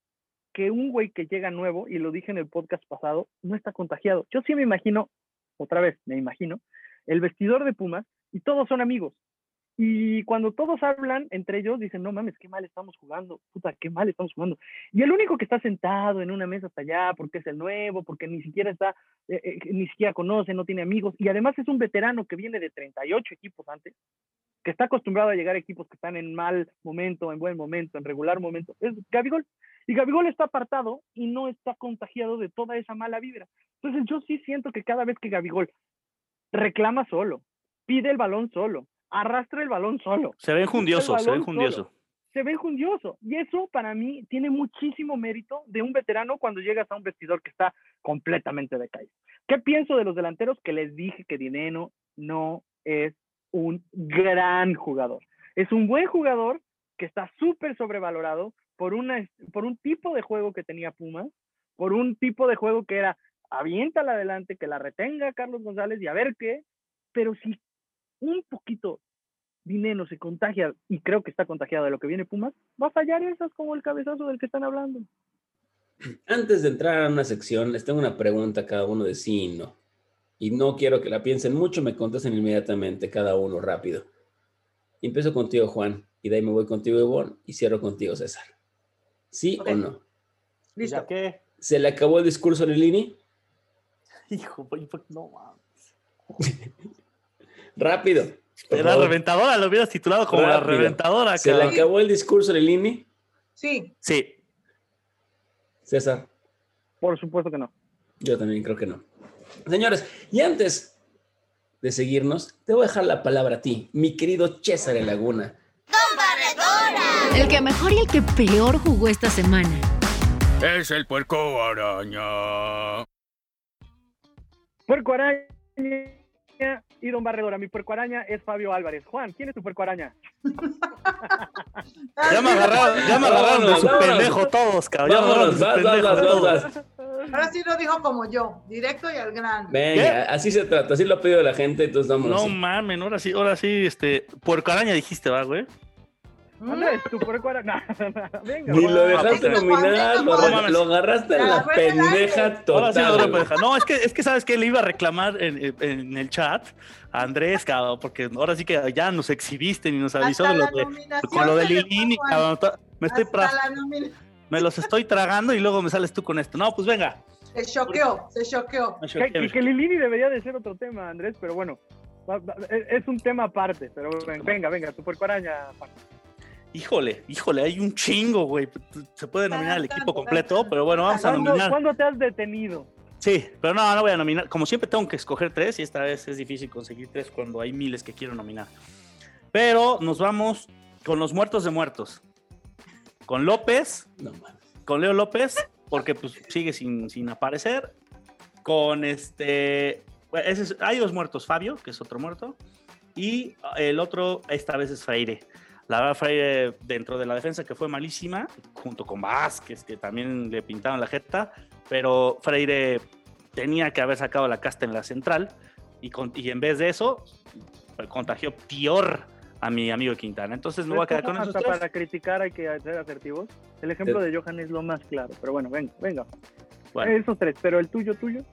que un güey que llega nuevo, y lo dije en el podcast pasado, no está contagiado. Yo sí me imagino, otra vez me imagino, el vestidor de Pumas y todos son amigos. Y cuando todos hablan entre ellos, dicen, no mames, qué mal estamos jugando, puta, qué mal estamos jugando. Y el único que está sentado en una mesa hasta allá, porque es el nuevo, porque ni siquiera está, eh, eh, ni siquiera conoce, no tiene amigos, y además es un veterano que viene de 38 equipos antes, que está acostumbrado a llegar a equipos que están en mal momento, en buen momento, en regular momento, es Gabigol. Y Gabigol está apartado y no está contagiado de toda esa mala vibra. Entonces yo sí siento que cada vez que Gabigol reclama solo, pide el balón solo, arrastra el balón solo. Se ve enjundioso, se ve enjundioso. se ve enjundioso. Y eso para mí tiene muchísimo mérito de un veterano cuando llegas a un vestidor que está completamente decaído. ¿Qué pienso de los delanteros? Que les dije que Dineno no es un gran jugador. Es un buen jugador que está súper sobrevalorado por, una, por un tipo de juego que tenía Pumas, por un tipo de juego que era aviéntala adelante, que la retenga Carlos González y a ver qué, pero si un poquito dinero se contagia, y creo que está contagiado de lo que viene Pumas, va a fallar esas como el cabezazo del que están hablando. Antes de entrar a una sección, les tengo una pregunta a cada uno de sí y no. Y no quiero que la piensen mucho, me contesten inmediatamente cada uno rápido. empiezo contigo, Juan, y de ahí me voy contigo, Ivonne, y cierro contigo, César. ¿Sí o no? ¿Listo? qué? ¿Se le acabó el discurso a Lilini? Hijo, no mames. Rápido. La reventadora, lo hubieras titulado como la reventadora. ¿Se le acabó el discurso a Lilini? Sí. Sí. César. Por supuesto que no. Yo también creo que no. Señores, y antes de seguirnos, te voy a dejar la palabra a ti, mi querido César Laguna. ¡Don Barredora! El que mejor y el que peor jugó esta semana. Es el puerco araña. Puerco araña y Don Barredora. Mi puerco araña es Fabio Álvarez. Juan, ¿quién es tu puerco araña? ya me agarraron, ya me agarraron de su pendejo todos, cabrón. Ahora sí lo dijo como yo, directo y al grano. Venga, así se trata, así lo ha pedido la gente, entonces damos. No mames, ahora sí, ahora sí, este, puerco araña dijiste, va, güey. Andrés, tu puerco araña. Venga, Ni lo dejaste nominar, lo, agarraste en la pendeja total. no, es que, es que sabes que le iba a reclamar en, en el chat a Andrés, cabrón, porque ahora sí que ya nos exhibiste y nos avisó de lo de, con lo de Lilini, Me estoy me los estoy tragando y luego me sales tú con esto. No, pues venga. Se choqueó, se choqueó. Que, que Lilini debería de ser otro tema, Andrés, pero bueno, es un tema aparte, pero venga, venga, tu puerco araña. Híjole, híjole, hay un chingo, güey. Se puede nominar el equipo completo, pero bueno, vamos a nominar. ¿Cuándo te has detenido? Sí, pero no, no voy a nominar. Como siempre tengo que escoger tres y esta vez es difícil conseguir tres cuando hay miles que quiero nominar. Pero nos vamos con los muertos de muertos. Con López, con Leo López, porque pues sigue sin, sin aparecer. Con este, hay dos muertos, Fabio, que es otro muerto, y el otro esta vez es Freire. La verdad, Freire dentro de la defensa que fue malísima, junto con Vázquez, que también le pintaron la jeta, pero Freire tenía que haber sacado la casta en la central y, y en vez de eso contagió peor a mi amigo Quintana. Entonces me voy a quedar con eso. Para criticar hay que ser asertivos. El ejemplo de Johan es lo más claro, pero bueno, venga, venga. Esos tres, pero el tuyo, tuyo.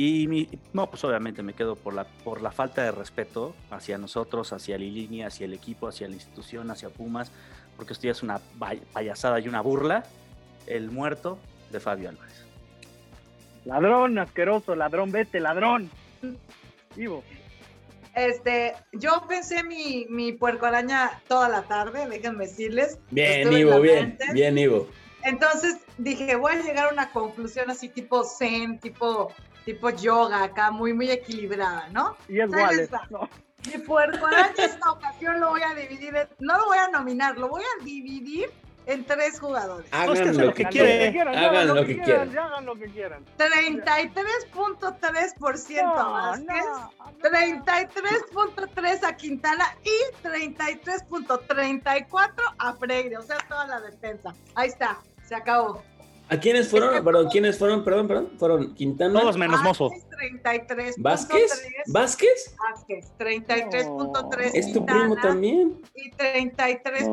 Y mi, no, pues obviamente me quedo por la, por la falta de respeto hacia nosotros, hacia Lilini, hacia el equipo, hacia la institución, hacia Pumas, porque esto ya es una payasada y una burla. El muerto de Fabio Álvarez. Ladrón, asqueroso, ladrón, vete, ladrón. Ivo. Este, yo pensé mi, mi puerco araña toda la tarde, déjenme decirles. Bien, Ivo, bien, bien, Ivo. Entonces dije, voy a llegar a una conclusión así tipo zen, tipo, tipo yoga, acá muy, muy equilibrada, ¿no? Y es igual. Mi puerco araña esta ocasión lo voy a dividir, no lo voy a nominar, lo voy a dividir en tres jugadores. Hagan lo, que, quieran. Hagan lo que quieran. Hagan lo que quieran. 33.3% a Vázquez, 33.3 a Quintana y 33.34 a Freire. O sea, toda la defensa. Ahí está, se acabó. ¿A quiénes fueron? Perdón, ¿quiénes fueron? Perdón, perdón. Fueron Quintana. Todos menos Mozo. 33. ¿Vázquez? ¿Vázquez? Vázquez, 33.3. ¿Es tu primo también? Y 33.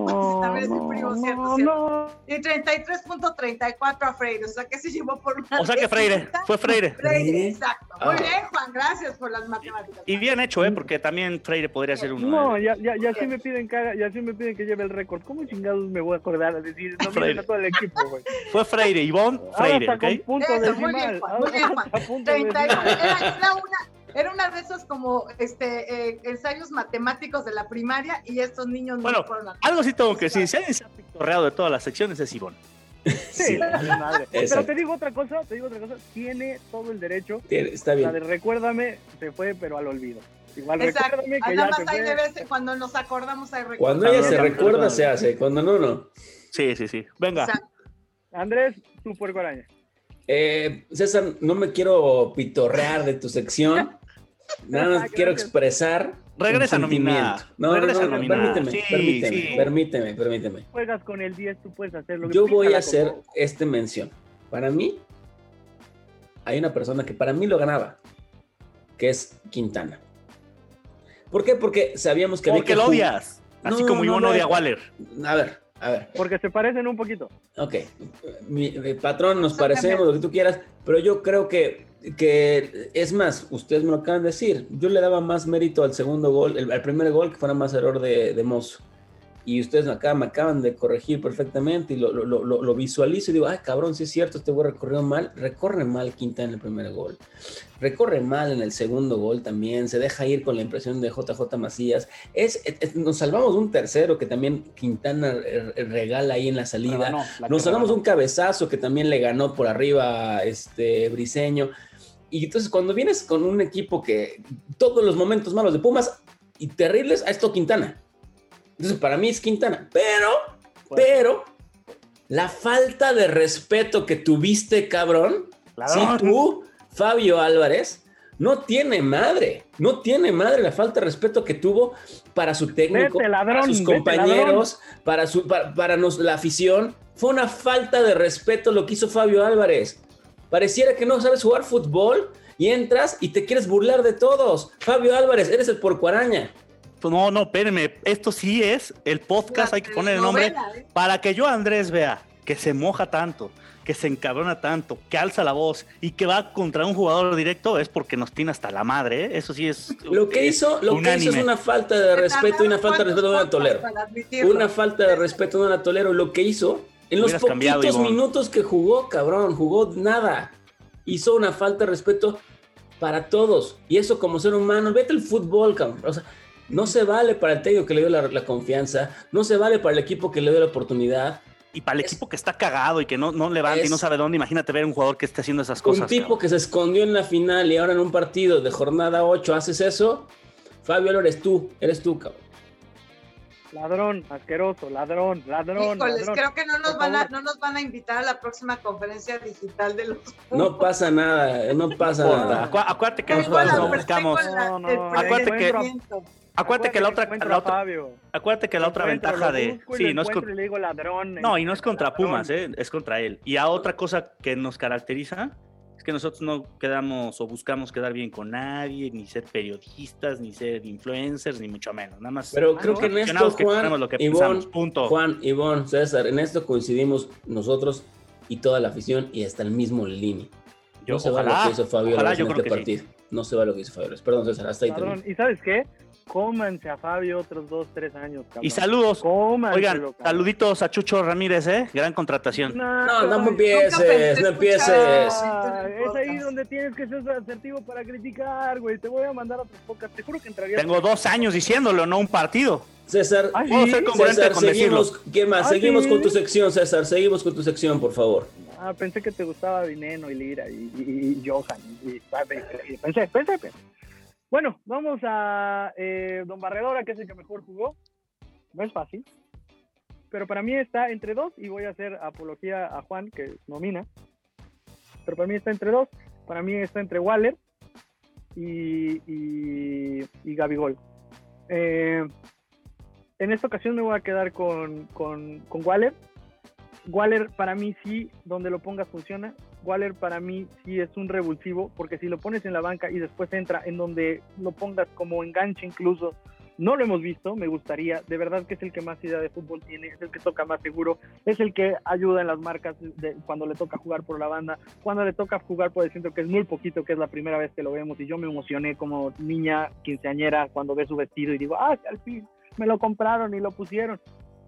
también es mi primo, ¿cierto? ¿cierto? Y 33.34 a Freire. O sea que se llevó por una. O sea que Freire. Fue Freire. Freire, exacto. Muy ah. bien, Juan. Gracias por las matemáticas. Y bien hecho, ¿eh? Porque también Freire podría ser uno. No, ya, ya, ya sí me piden que ya sí me piden que lleve el récord. ¿Cómo chingados me voy a acordar a decir? No me todo el equipo, güey. Fue Freire, Ivonne Freire, ¿ok? Punto Eso, muy bien, Juan. Muy bien, Juan era, una, era una de esos como este eh, ensayos matemáticos de la primaria y estos niños bueno, no fueron algo sí tengo que decir, si alguien se ha pictorreado de todas las secciones es Ivonne. Sí, madre. Pero te digo otra cosa, te digo otra cosa, tiene todo el derecho. está bien. La de recuérdame se fue, pero al olvido. Igual Exacto. recuérdame que ya se fue. Veces, cuando nos acordamos hay recuerdo. Cuando ella se recuerda se hace, cuando no, no. Sí, sí, sí. Venga. Exacto. Andrés, tu puerco araña. Eh, César, no me quiero pitorrear de tu sección. Nada más quiero expresar. Regresa a nominar. No, Regresa no, no, permíteme, permíteme, permíteme, permíteme. Juegas con el 10, tú puedes hacerlo. Yo voy a hacer este mención. Para mí, hay una persona que para mí lo ganaba, que es Quintana. ¿Por qué? Porque sabíamos que había que lo odias. Así como no, odia a Waller. A ver, a ver. Porque se parecen un poquito. Ok. Mi, patrón, nos parecemos, lo que tú quieras, pero yo creo que, que, es más, ustedes me lo acaban de decir, yo le daba más mérito al segundo gol, el, al primer gol, que fuera más error de, de Mozo y ustedes acá me acaban de corregir perfectamente y lo, lo, lo, visualizo y digo, ay cabrón, si es cierto, este güey recorrió mal, recorre mal Quintana en el primer gol, recorre mal en el segundo gol también, se deja ir con la impresión de JJ Macías, es, nos salvamos de un tercero que también Quintana regala ahí en la salida, nos salvamos de un cabezazo que también le ganó por arriba este Briseño. Y entonces cuando vienes con un equipo que todos los momentos malos de Pumas y terribles, a esto Quintana. Entonces, para mí es Quintana. Pero, pero, la falta de respeto que tuviste, cabrón, si tú, Fabio Álvarez, no tiene madre, no tiene madre la falta de respeto que tuvo para su técnico, para sus compañeros, para, su, para, la afición. Fue una falta de respeto lo que hizo Fabio Álvarez. Pareciera que no sabes jugar fútbol y entras y te quieres burlar de todos. Fabio Álvarez, eres el porcuaraña. No, no, espérenme. Esto sí es el podcast, hay que poner el nombre ¿eh? para que yo, Andrés, vea que se moja tanto, que se encabrona tanto, que alza la voz y que va contra un jugador directo es porque nos tiene hasta la madre. ¿eh? Eso sí es. Lo que hizo, lo que hizo es una falta de respeto y una falta de respeto no la tolero. Una falta de respeto no la tolero. Lo que hizo en los poquitos minutos que jugó, cabrón, jugó nada. Hizo una falta de respeto para todos. Y eso como ser humano, vete el fútbol, cabrón. O sea, no se vale para el técnico que le dio la, confianza, no se vale para el equipo que le dio la oportunidad. Y para el equipo que está cagado y que no, no levanta y no sabe dónde, imagínate ver un jugador que esté haciendo esas cosas. Un tipo que se escondió en la final y ahora en un partido de jornada 8 haces eso. Fabio, eres tú, eres tú, cabrón. Ladrón, asqueroso, ladrón, ladrón. Híjoles, creo que no nos, van a, no nos van a invitar a la próxima conferencia digital de los. No pasa nada, no pasa nada. acuérdate que nosotros buscamos. acuérdate que. Acuérdate que la otra, acuérdate que la otra ventaja de sí, no es No, y no es contra Pumas, eh, es contra él. Y a otra cosa que nos caracteriza que nosotros no quedamos o buscamos quedar bien con nadie, ni ser periodistas, ni ser influencers, ni mucho menos. Nada más. Pero creo que en esto Juan, lo que punto. Juan, Ivonne, César, en esto coincidimos nosotros y toda la afición y hasta el mismo Lini. no se va lo que hizo Fabio en este partido. No se va lo que hizo Fabio. Perdón, César, hasta ahí Perdón, ¿Y sabes qué? Cómanse a Fabio otros dos, tres años. Y saludos. Oigan, saluditos a Chucho Ramírez, ¿eh? Gran contratación. No, no, no empieces, no empieces. es ahí donde tienes que ser asertivo para criticar, güey. Te voy a mandar a otras pocas. Te juro que entraría. Tengo dos años diciéndolo, no un partido. César, ¿Ah, César seguimos, ¿qué más? ¿Ah, seguimos con tu sección, César. Seguimos con tu sección, por favor. Ah, pensé que te gustaba Dineno y Lira y, y, Johan. Y, pensé, pensé, pensé. Bueno, vamos a eh, Don Barredora, que es el que mejor jugó. No es fácil, pero para mí está entre dos y voy a hacer apología a Juan, que nomina. Pero para mí está entre dos. Para mí está entre Waller y, y, Gabigol. Eh, en esta ocasión me voy a quedar con, con, con Waller. Waller para mí sí, donde lo pongas funciona. Waller para mí sí es un revulsivo, porque si lo pones en la banca y después entra en donde lo pongas como enganche incluso, no lo hemos visto, me gustaría, de verdad que es el que más idea de fútbol tiene, es el que toca más seguro, es el que ayuda en las marcas de, cuando le toca jugar por la banda, cuando le toca jugar por el centro, que es muy poquito, que es la primera vez que lo vemos, y yo me emocioné como niña quinceañera cuando ve su vestido y digo, ah, al fin me lo compraron y lo pusieron.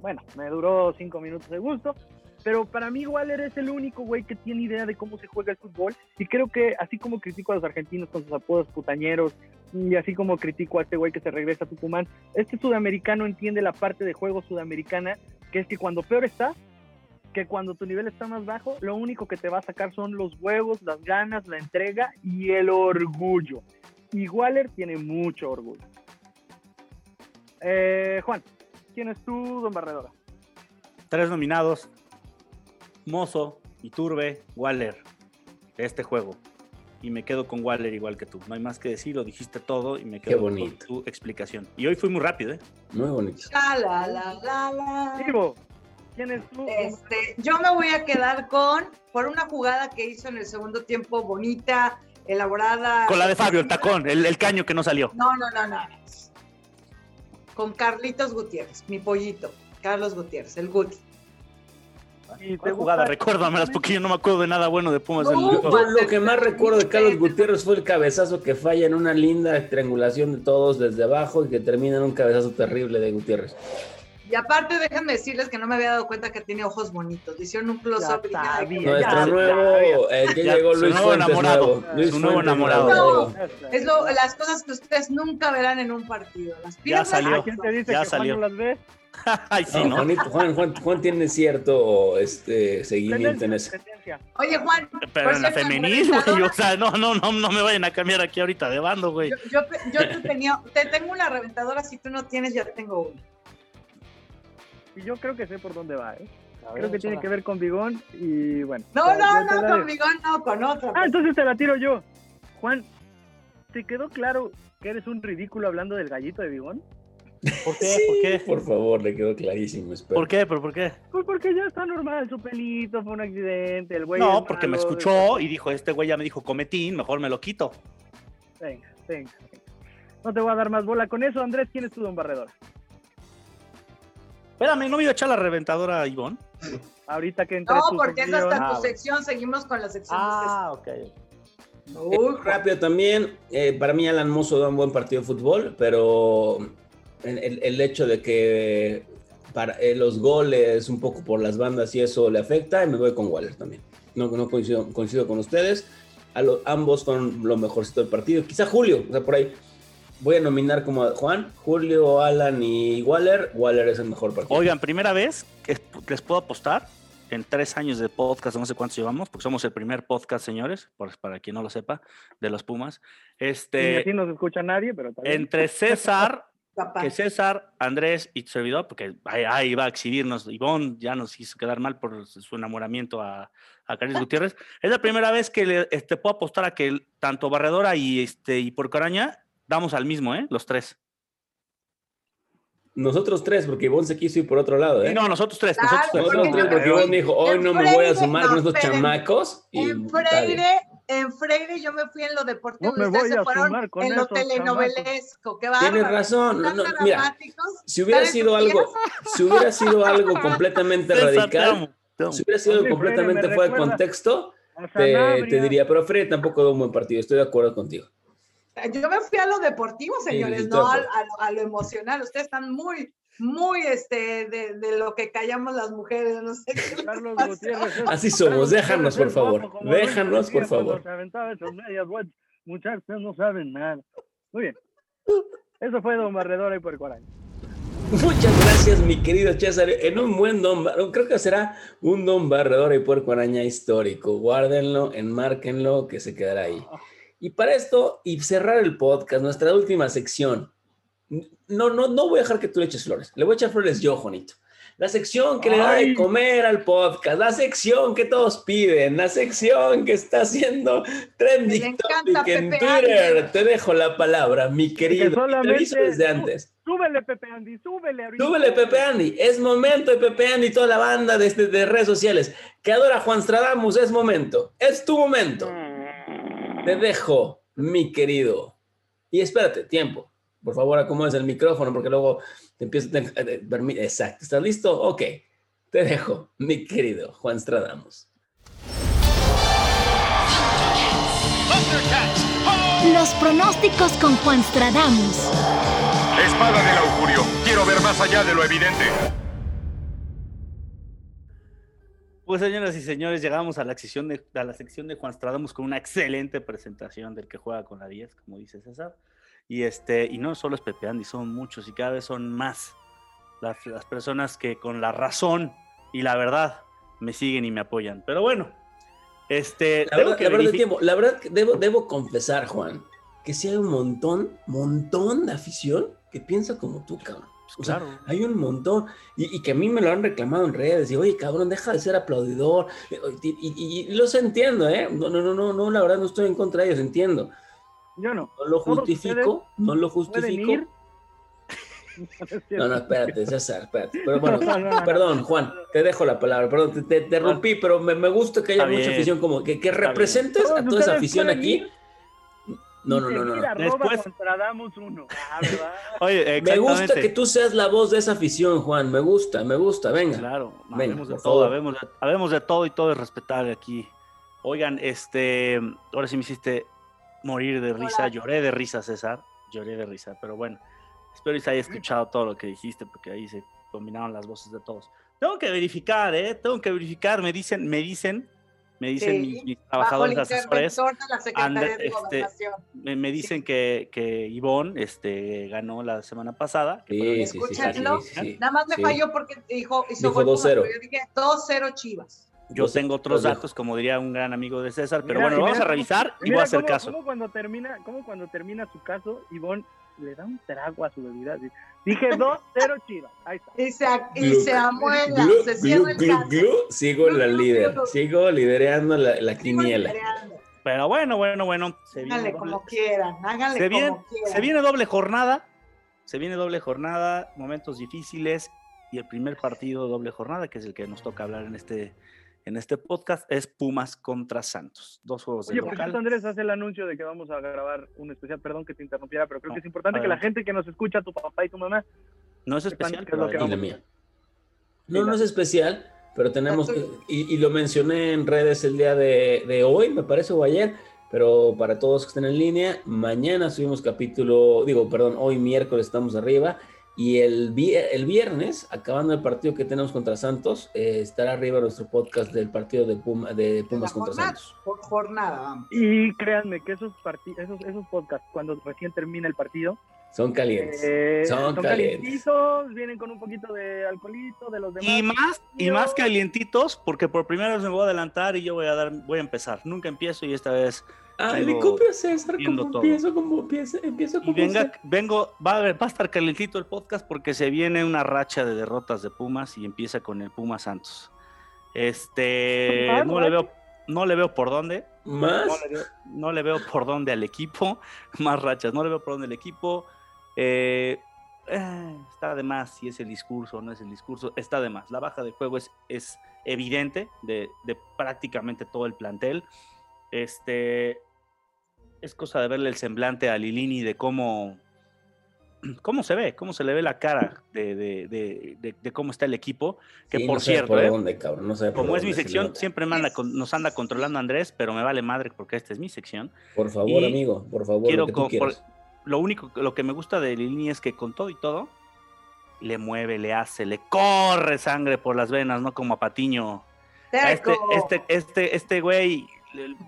Bueno, me duró cinco minutos de gusto, pero para mí Waller es el único güey que tiene idea de cómo se juega el fútbol y creo que así como critico a los argentinos con sus apodos putañeros y así como critico a este güey que se regresa a Tucumán, este sudamericano entiende la parte de juego sudamericana que es que cuando peor está, que cuando tu nivel está más bajo, lo único que te va a sacar son los huevos, las ganas, la entrega y el orgullo. Y Waller tiene mucho orgullo. Eh, Juan, ¿quién es tú, don Barredora? Tres nominados, Mozo, Iturbe, Waller de este juego. Y me quedo con Waller igual que tú. No hay más que decir, lo dijiste todo y me quedo con tu explicación. Y hoy fui muy rápido, ¿eh? Muy bonito. La, la, la, ¿quién es tú? Este, yo me voy a quedar con, por una jugada que hizo en el segundo tiempo, bonita, elaborada. Con la de Fabio, el tacón, el, el caño que no salió. No, no, no, no. con Carlitos Gutiérrez, mi pollito, Carlos Gutiérrez, el Guti. Y te jugada, recuérdamelas porque yo no me acuerdo de nada bueno de Pumas. lo que más recuerdo de Carlos Gutiérrez fue el cabezazo que falla en una linda triangulación de todos desde abajo y que termina en un cabezazo terrible de Gutiérrez. Y aparte, déjenme decirles que no me había dado cuenta que tiene ojos bonitos. Hicieron un close-up. Nuestro nuevo, eh, que llegó Luis nuevo Fuentes, enamorado. Luis su nuevo enamorado. es lo, las cosas que ustedes nunca verán en un partido. Las piernas, ya salió. ¿Quién te dice ya que salió. Juan no las ve? Ay, sí, ¿no? Juan, Juan, Juan, tiene cierto este, seguimiento en eso. Oye, Juan. Pero en la femenil, güey. O sea, no, no, no, no me vayan a cambiar aquí ahorita de bando, güey. Yo, yo, yo te, tenía, te tengo una reventadora. Si tú no tienes, ya tengo una. Y yo creo que sé por dónde va, ¿eh? Creo que tiene que ver con Bigón y bueno. No, no, no, con Bigón no, con otra. Ah, entonces te la tiro yo. Juan, ¿te quedó claro que eres un ridículo hablando del gallito de Bigón? ¿Por qué? Sí, ¿Por qué? Por favor, le quedó clarísimo. Espero. ¿Por qué? ¿Pero por qué? Pues porque ya está normal, su pelito, fue un accidente, el güey. No, es porque me escuchó y dijo, este güey ya me dijo cometín, mejor me lo quito. Venga, venga, venga. No te voy a dar más bola con eso, Andrés. ¿Quién es tu don barredor? Espérame, ¿no me iba a echar la reventadora a Ivonne? Ahorita que entre No, porque es sección- hasta Ah, tu sección. Seguimos con la sección. Ah, ok. Uy, Rápido también, eh, para mí Alan Mozo da un buen partido de fútbol, pero el, el- el hecho de que para eh, los goles, un poco por las bandas y eso le afecta, y me voy con Waller también. No, no coincido, coincido con ustedes. A lo- ambos fueron lo mejorcito del partido. Quizá Julio, o sea, por ahí. Voy a nominar como a Juan, Julio, Alan y Waller. Waller es el mejor partido. Oigan, primera vez que les puedo apostar en tres años de podcast, no sé cuántos llevamos, porque somos el primer podcast, señores, por- para quien no lo sepa, de los Pumas. Este, aquí no se escucha nadie, pero bien. entre César, que César, Andrés y servidor, porque ahí, ahí va a exhibirnos, Ivonne ya nos hizo quedar mal por su enamoramiento a, a Carlos Gutiérrez. Es la primera vez que le este, puedo apostar a que tanto Barredora y, este, y Porcoraña damos al mismo, ¿eh? Los tres. Nosotros tres, porque Ivonne se quiso ir por otro lado, ¿eh? No, nosotros tres, Claro, nosotros tres. Nosotros tres, porque Ivonne dijo, hoy no me voy a Freire- sumar no, con estos chamacos. Y En dale. Freire, en Freire yo me fui en lo deportivo No me voy a sumar con en lo telenovelesco. Qué bárbaro. Tienes razón. No, no, mira, si hubiera ¿Están en sido algo, si hubiera sido algo completamente radical, si hubiera sido Freire, completamente me fuera de contexto, te, diría, pero Fred tampoco dio un buen partido. Estoy de acuerdo contigo. Yo me fui a lo deportivo, señores, sí, no a, a lo, a lo emocional. Ustedes están muy, muy este, de, de lo que callamos las mujeres. No sé qué Carlos. Gutiérrez. Así somos, déjanos, por favor. Déjanos, por favor. Muchachos, ustedes no saben nada. Muy bien. Eso fue Don Barredora y Puerco Araña. Muchas gracias, mi querido César. En un buen don, creo que será un don barredor y puerco araña histórico. Guárdenlo, enmárquenlo, que se quedará ahí. Y para esto, y cerrar el podcast, nuestra última sección. No, no, no voy a dejar que tú le eches flores. Le voy a echar flores yo, Juanito. La sección que le da de comer al podcast, la sección que todos piden, la sección que está haciendo trending topic en Pepe Twitter. Andy. Te dejo la palabra, mi querido. Te aviso solamente- desde antes. Súbele, Pepe Andy, súbele ahorita. Súbele Pepe Andy, es momento de Pepe Andy y toda la banda de, de- de redes sociales que adora a Juan Stradamus, es momento, es tu momento. Te dejo, mi querido. Y espérate, tiempo. Por favor, acomodes el micrófono porque luego te empiezo a... eh, permi- Exacto, ¿estás listo? Ok. Te dejo, mi querido Juan Stradamus. Los pronósticos con Juan Stradamus. Espada del augurio. Quiero ver más allá de lo evidente. Pues señoras y señores, llegamos a la sección de, a la sección de Juan Stradamus con una excelente presentación del que juega con la 10, como dice César. Y este, y no solo es Pepe Andy, son muchos y cada vez son más las, las personas que con la razón y la verdad me siguen y me apoyan. Pero bueno, este, La verdad, que la verdad, tiempo, la verdad que debo, debo confesar, Juan, que sí hay un montón, montón de afición que piensa como tú, cabrón. O sea, hay un montón. Y, y que a mí me lo han reclamado en redes. Y, oye, cabrón, deja de ser aplaudidor. Y, y- los entiendo, ¿eh? No, no, no, no, no, la verdad no estoy en contra de ellos, entiendo. Yo no. No lo justifico, no lo justifico. ir. No, no, espérate, César, espérate. Pero bueno, No, no, no. perdón, Juan, te dejo la palabra. Perdón, te, te interrumpí, pero me, me gusta que haya mucha afición, como que, que representes a toda esa afición aquí. ir. No, no, no, no. Después. Ah, Oye, me gusta que tú seas la voz de esa afición, Juan. Me gusta, me gusta. Venga. Claro, venga, de todo, habemos de, todo y todo es respetable aquí. Oigan, este, ahora sí me hiciste morir de risa. Lloré de risa, César. Lloré de risa, pero bueno. Espero que se haya escuchado todo lo que dijiste, porque ahí se combinaron las voces de todos. Tengo que verificar, ¿eh? Tengo que verificar. Me dicen, me dicen me dicen mis, trabajadores asesores. este, me, dicen que, que Ivonne este, ganó la semana pasada. Sí, sí, sí, Nada más me falló porque dijo, hizo 2-0. Yo dije 2-0 Chivas. Yo tengo otros datos, como diría un gran amigo de César, pero bueno, vamos a revisar y voy a hacer caso. ¿cómo cuando, termina, ¿Cómo cuando termina su caso, Ivonne le da un trago a su bebida? Dije 2-0 Chivas. Ahí está. Y se, y se amuela, se cierra el Sigo la líder, sigo liderando la, la quiniela. Pero bueno, bueno, bueno. Se háganle como quieran, háganle se viene, como quieran. Se viene doble jornada, se viene doble jornada, momentos difíciles y el primer partido doble jornada, que es el que nos toca hablar en este en este podcast es Pumas contra Santos. Dos juegos de Oye, local. Oye, Andrés hace el anuncio de que vamos a grabar un especial. Perdón que te interrumpiera, pero creo que es importante que la gente que nos escucha, tu papá y tu mamá. No es especial, que es lo que vamos mía. No, no es especial, pero tenemos. Y, y, lo mencioné en redes el día de, de hoy, me parece, o ayer. Pero para todos que estén en línea, mañana subimos capítulo, digo, perdón, hoy miércoles estamos arriba y el, el viernes, acabando el partido que tenemos contra Santos, eh, estará arriba nuestro podcast del partido de, Puma, de Pumas contra Santos. Por jornada, vamos. Y créanme que esos, esos, esos podcasts, cuando recién termina el partido, son calientes. Eh, son, calientitos, vienen con un poquito de alcoholito de los demás. Y más, y más calientitos, porque por primera vez me voy a adelantar y yo voy a dar, voy a empezar. Nunca empiezo y esta vez Ah, le copio a César como empiezo, como empiezo, empiezo como y venga, vengo, va a, ver, va a estar calentito el podcast porque se viene una racha de derrotas de Pumas y empieza con el Puma Santos. Este, no le veo, no le veo por dónde. ¿Más? No le, veo, por dónde al equipo. Más rachas, no le veo por dónde al equipo. Eh, eh, está de más si es el discurso o no es el discurso. Está de más. La baja de juego es, es evidente de, de prácticamente todo el plantel. Este, es cosa de verle el semblante a Lilini de cómo, cómo se ve, cómo se le ve la cara de, de, de, cómo está el equipo. Que por cierto, ¿eh? como es mi sección, siempre nos anda controlando Andrés, pero me vale madre porque esta es mi sección. Por favor, amigo, por favor. Quiero lo único, lo que me gusta de Lilini es que con todo y todo, le mueve, le hace, le corre sangre por las venas, no como a Patiño. este, este, este, este güey,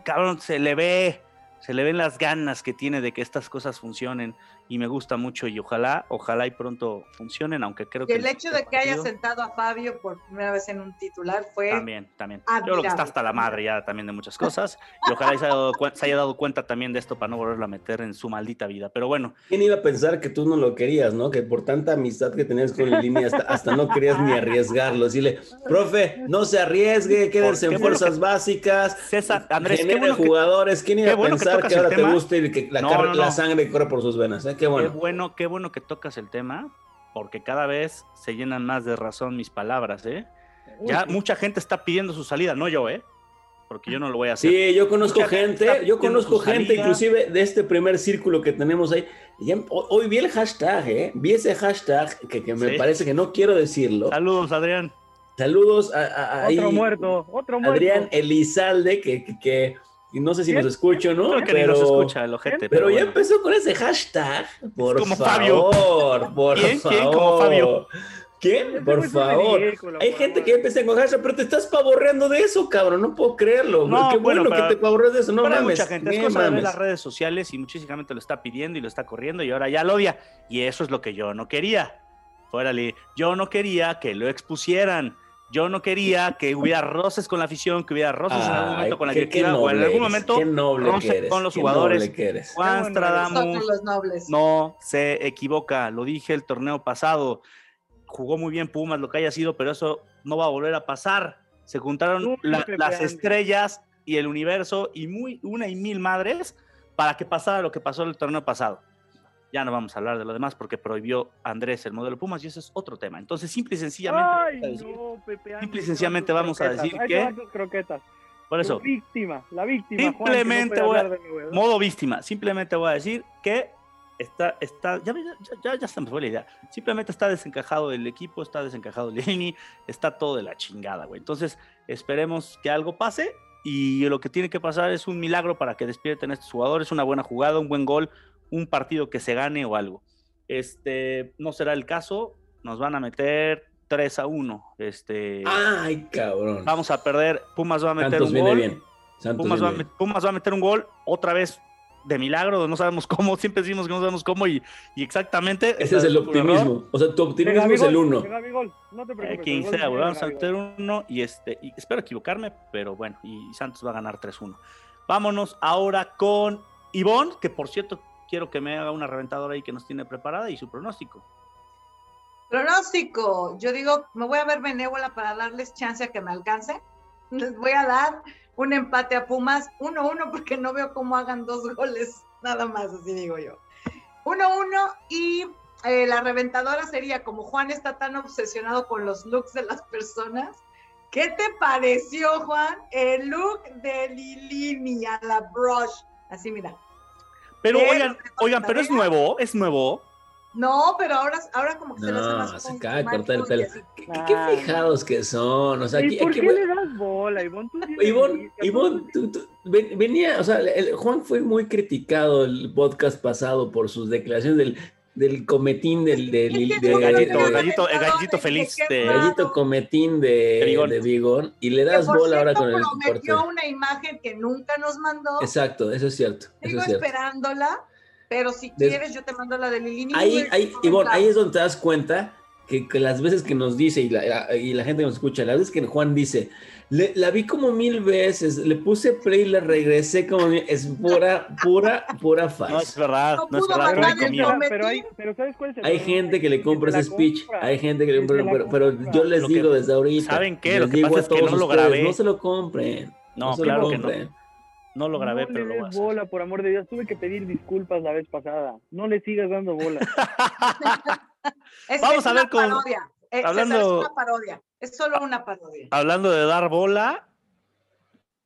cabrón, se le ve se le ven las ganas que tiene de que estas cosas funcionen y me gusta mucho y ojalá, ojalá y pronto funcionen, aunque creo que... El hecho de que haya sentado a Fabio por primera vez en un titular fue... También, también. Yo creo que está hasta la madre ya también de muchas cosas y ojalá se haya, dado, se haya dado cuenta también de esto para no volverlo a meter en su maldita vida, pero bueno. ¿Quién iba a pensar que tú no lo querías, no? Que por tanta amistad que tenías con Lini hasta, hasta no querías ni arriesgarlo, decirle, profe, no se arriesgue, quédense en fuerzas básicas, César, Andrés, genere jugadores, ¿quién iba a pensar que, ahora te guste y que la, la sangre corre por sus venas? ¿eh? Qué bueno. Qué bueno, qué bueno que tocas el tema, porque cada vez se llenan más de razón mis palabras, ¿eh? Ya mucha gente está pidiendo su salida, no yo, ¿eh? Porque yo no lo voy a hacer. Sí, yo conozco gente, yo conozco gente, inclusive de este primer círculo que tenemos ahí. hoy vi el hashtag, ¿eh? Vi ese hashtag que, me parece que no quiero decirlo. Saludos, Adrián. Saludos a, otro muerto, otro muerto. Adrián Elizalde, que, que y no sé si nos escucho, ¿no? Creo que pero, nos escucha el ojete. Pero, ya empezó con ese hashtag. Por como favor, Fabio. por ¿Quién? favor. ¿Quién? Como Fabio. ¿Quién? Por favor. Hay gente que empieza con hashtag, pero te estás pavorreando de eso, cabrón. No puedo creerlo. No, Qué bueno, que te pavorreas de eso. No mames. mucha gente. Es cosa de ver las redes sociales y muchísima gente lo está pidiendo y lo está corriendo y ahora ya lo odia. Y eso es lo que yo no quería. Fuérale. Yo no quería que lo expusieran yo no quería que hubiera roces con la afición, que hubiera roces en algún momento con la directiva o en algún momento roces con los jugadores. Juan Stradamus no se equivoca, lo dije el torneo pasado. Jugó muy bien Pumas, lo que haya sido, pero eso no va a volver a pasar. Se juntaron las estrellas y el universo y muy una y mil madres para que pasara lo que pasó el torneo pasado. Ya no vamos a hablar de lo demás porque prohibió Andrés el modelo Pumas y eso es otro tema. Entonces, simple y sencillamente, simple y sencillamente vamos a decir que Por eso. La víctima, la víctima. Simplemente voy a, modo víctima. Simplemente voy a decir que está, está, ya, ya, ya, se me fue la idea. Simplemente está desencajado el equipo, está desencajado Lini, está todo de la chingada, güey. Entonces, esperemos que algo pase y lo que tiene que pasar es un milagro para que despierten estos jugadores, una buena jugada, un buen gol, un partido que se gane o algo. Este, no será el caso, nos van a meter 3 a 1. Este, Ay, cabrón. Vamos a perder, Pumas va a meter un gol. Pumas, va, Pumas va a meter un gol otra vez de milagro, no sabemos cómo, siempre decimos que no sabemos cómo y, exactamente Ese es el optimismo. O sea, tu optimismo es el uno. No te preocupes. quien sea, vamos a meter uno y este, y espero equivocarme, pero bueno, y Santos va a ganar 3-1. Vámonos ahora con Ivonne, que por cierto quiero que me haga una reventadora ahí que nos tiene preparada y su pronóstico. Pronóstico, yo digo, me voy a ver benévola para darles chance a que me alcance. Les voy a dar un empate a Pumas, 1-1 porque no veo cómo hagan dos goles, nada más, así digo yo. 1-1 y eh, la reventadora sería, como Juan está tan obsesionado con los looks de las personas, ¿qué te pareció, Juan, el look de Lilini a la brush? Así, mira. Pero, oigan, oigan, pero es nuevo, es nuevo. No, pero ahora, ahora como que se le hace más. se acaba de cortar el pelo. ¿Qué, fijados que son. O sea, ¿Y por qué le das bola, Ivonne? Ivonne, tú, venía, o sea, el, Juan fue muy criticado el podcast pasado por sus declaraciones del, del cometín del, del, gallito, gallito, el gallito feliz de gallito cometín de, de Vigón y le das bola ahora con el prometió una imagen que nunca nos mandó. Exacto, eso es cierto. Sigo esperándola pero si quieres, yo te mando la de Lilini. Ahí, ahí, ahí es donde te das cuenta que, las veces que nos dice y la, y la gente nos escucha, las veces que Juan dice, la vi como mil veces, le puse play y la regresé como mil, es pura, pura, pura falsa. No es verdad, no, es verdad. Pero, hay, pero ¿sabes cuál es el Hay gente que le compra ese speech, hay gente que le compra, pero, pero, yo les digo desde ahorita. ¿Saben qué? Lo que pasa es que no lo grabé. no se lo compren. No, claro que no. No lo grabé, pero lo voy a hacer. bola, por amor de Dios. Tuve que pedir disculpas la vez pasada. No le sigas dando bola. es, Vamos a ver con. Eh, hablando... es una parodia. Es solo una parodia. Hablando de dar bola.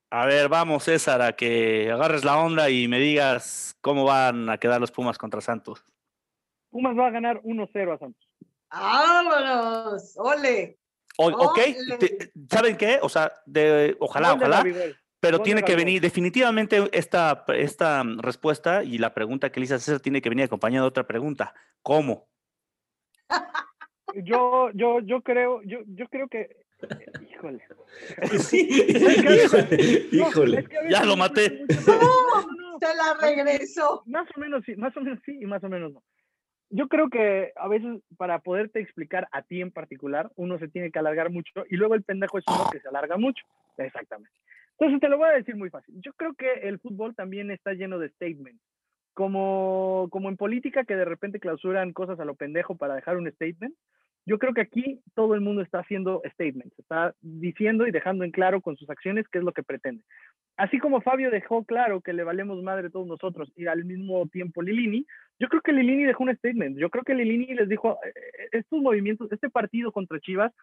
A ver, vamos, César, a que agarres la onda y me digas cómo van a quedar los Pumas contra Santos. Pumas va a ganar 1-0 a Santos. ¡Vámonos! ¡Ole! ok, ¿saben qué? O sea, de, ojalá, ojalá. Pero tiene que venir, definitivamente esta, esta respuesta y la pregunta que Elisa César tiene que venir acompañada de otra pregunta. ¿Cómo? Yo, yo, yo creo, yo, yo creo que. Híjole. Sí, híjole. ya lo maté. No, se la regreso. Más o menos sí, más o menos sí y más o menos no. Yo creo que a veces para poderte explicar a ti en particular, uno se tiene que alargar mucho y luego el pendejo es uno que se alarga mucho. Exactamente. Entonces te lo voy a decir muy fácil. Yo creo que el fútbol también está lleno de statements. Como, como en política que de repente clausuran cosas a lo pendejo para dejar un statement, yo creo que aquí todo el mundo está haciendo statements, está diciendo y dejando en claro con sus acciones qué es lo que pretende. Así como Fabio dejó claro que le valemos madre todos nosotros y al mismo tiempo Lilini, yo creo que Lilini dejó un statement. Yo creo que Lilini les dijo, eh, eh, estos movimientos, este partido contra Chivas,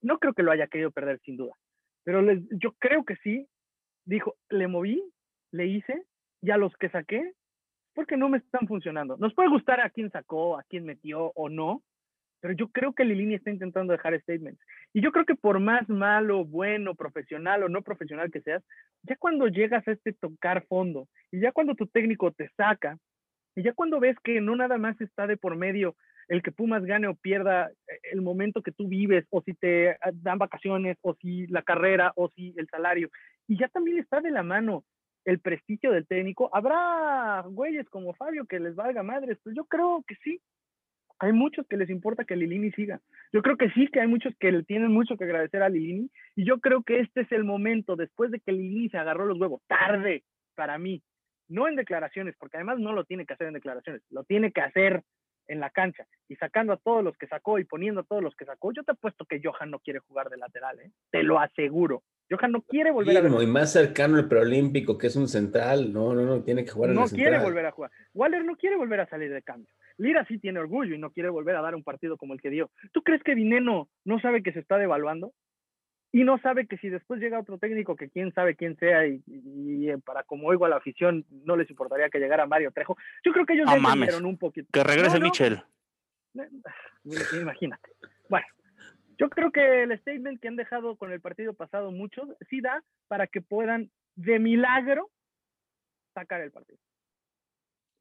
no creo que lo haya querido perder sin duda. Pero yo creo que sí, dijo, le moví, le hice, y a los que saqué, porque no me están funcionando. Nos puede gustar a quién sacó, a quién metió o no, pero yo creo que Lilini está intentando dejar statements. Y yo creo que por más malo, bueno, profesional o no profesional que seas, ya cuando llegas a este tocar fondo, y ya cuando tu técnico te saca, y ya cuando ves que no nada más está de por medio el que Pumas gane o pierda eh, el momento que tú vives, o si te ah, dan vacaciones, o si la carrera, o si el salario. Y ya también está de la mano el prestigio del técnico. Habrá güeyes como Fabio que les valga madres, pero yo creo que sí. Hay muchos que les importa que Lilini siga. Yo creo que sí, que hay muchos que le tienen mucho que agradecer a Lilini. Y yo creo que este es el momento, después de que Lilini se agarró los huevos, tarde para mí, no en declaraciones, porque además no lo tiene que hacer en declaraciones, lo tiene que hacer en la cancha y sacando a todos los que sacó y poniendo a todos los que sacó, yo te apuesto que Johan no quiere jugar de lateral, ¿eh? te lo aseguro. Johan no quiere volver a y más cercano al preolímpico, que es un central, no, no, no, tiene que jugar en No quiere volver a jugar. Waller no quiere volver a salir de cambio. Lira sí tiene orgullo y no quiere volver a dar un partido como el que dio. ¿Tú crees que Dineno no sabe que se está devaluando? y no sabe que si después llega otro técnico que quién sabe quién sea y, eh, para como oigo a la afición no les importaría que llegara Mario Trejo. Yo creo que ellos ya entendieron un poquito. Que regrese Michel. Imagínate. Bueno, yo creo que el statement que han dejado con el partido pasado muchos sí da para que puedan de milagro sacar el partido.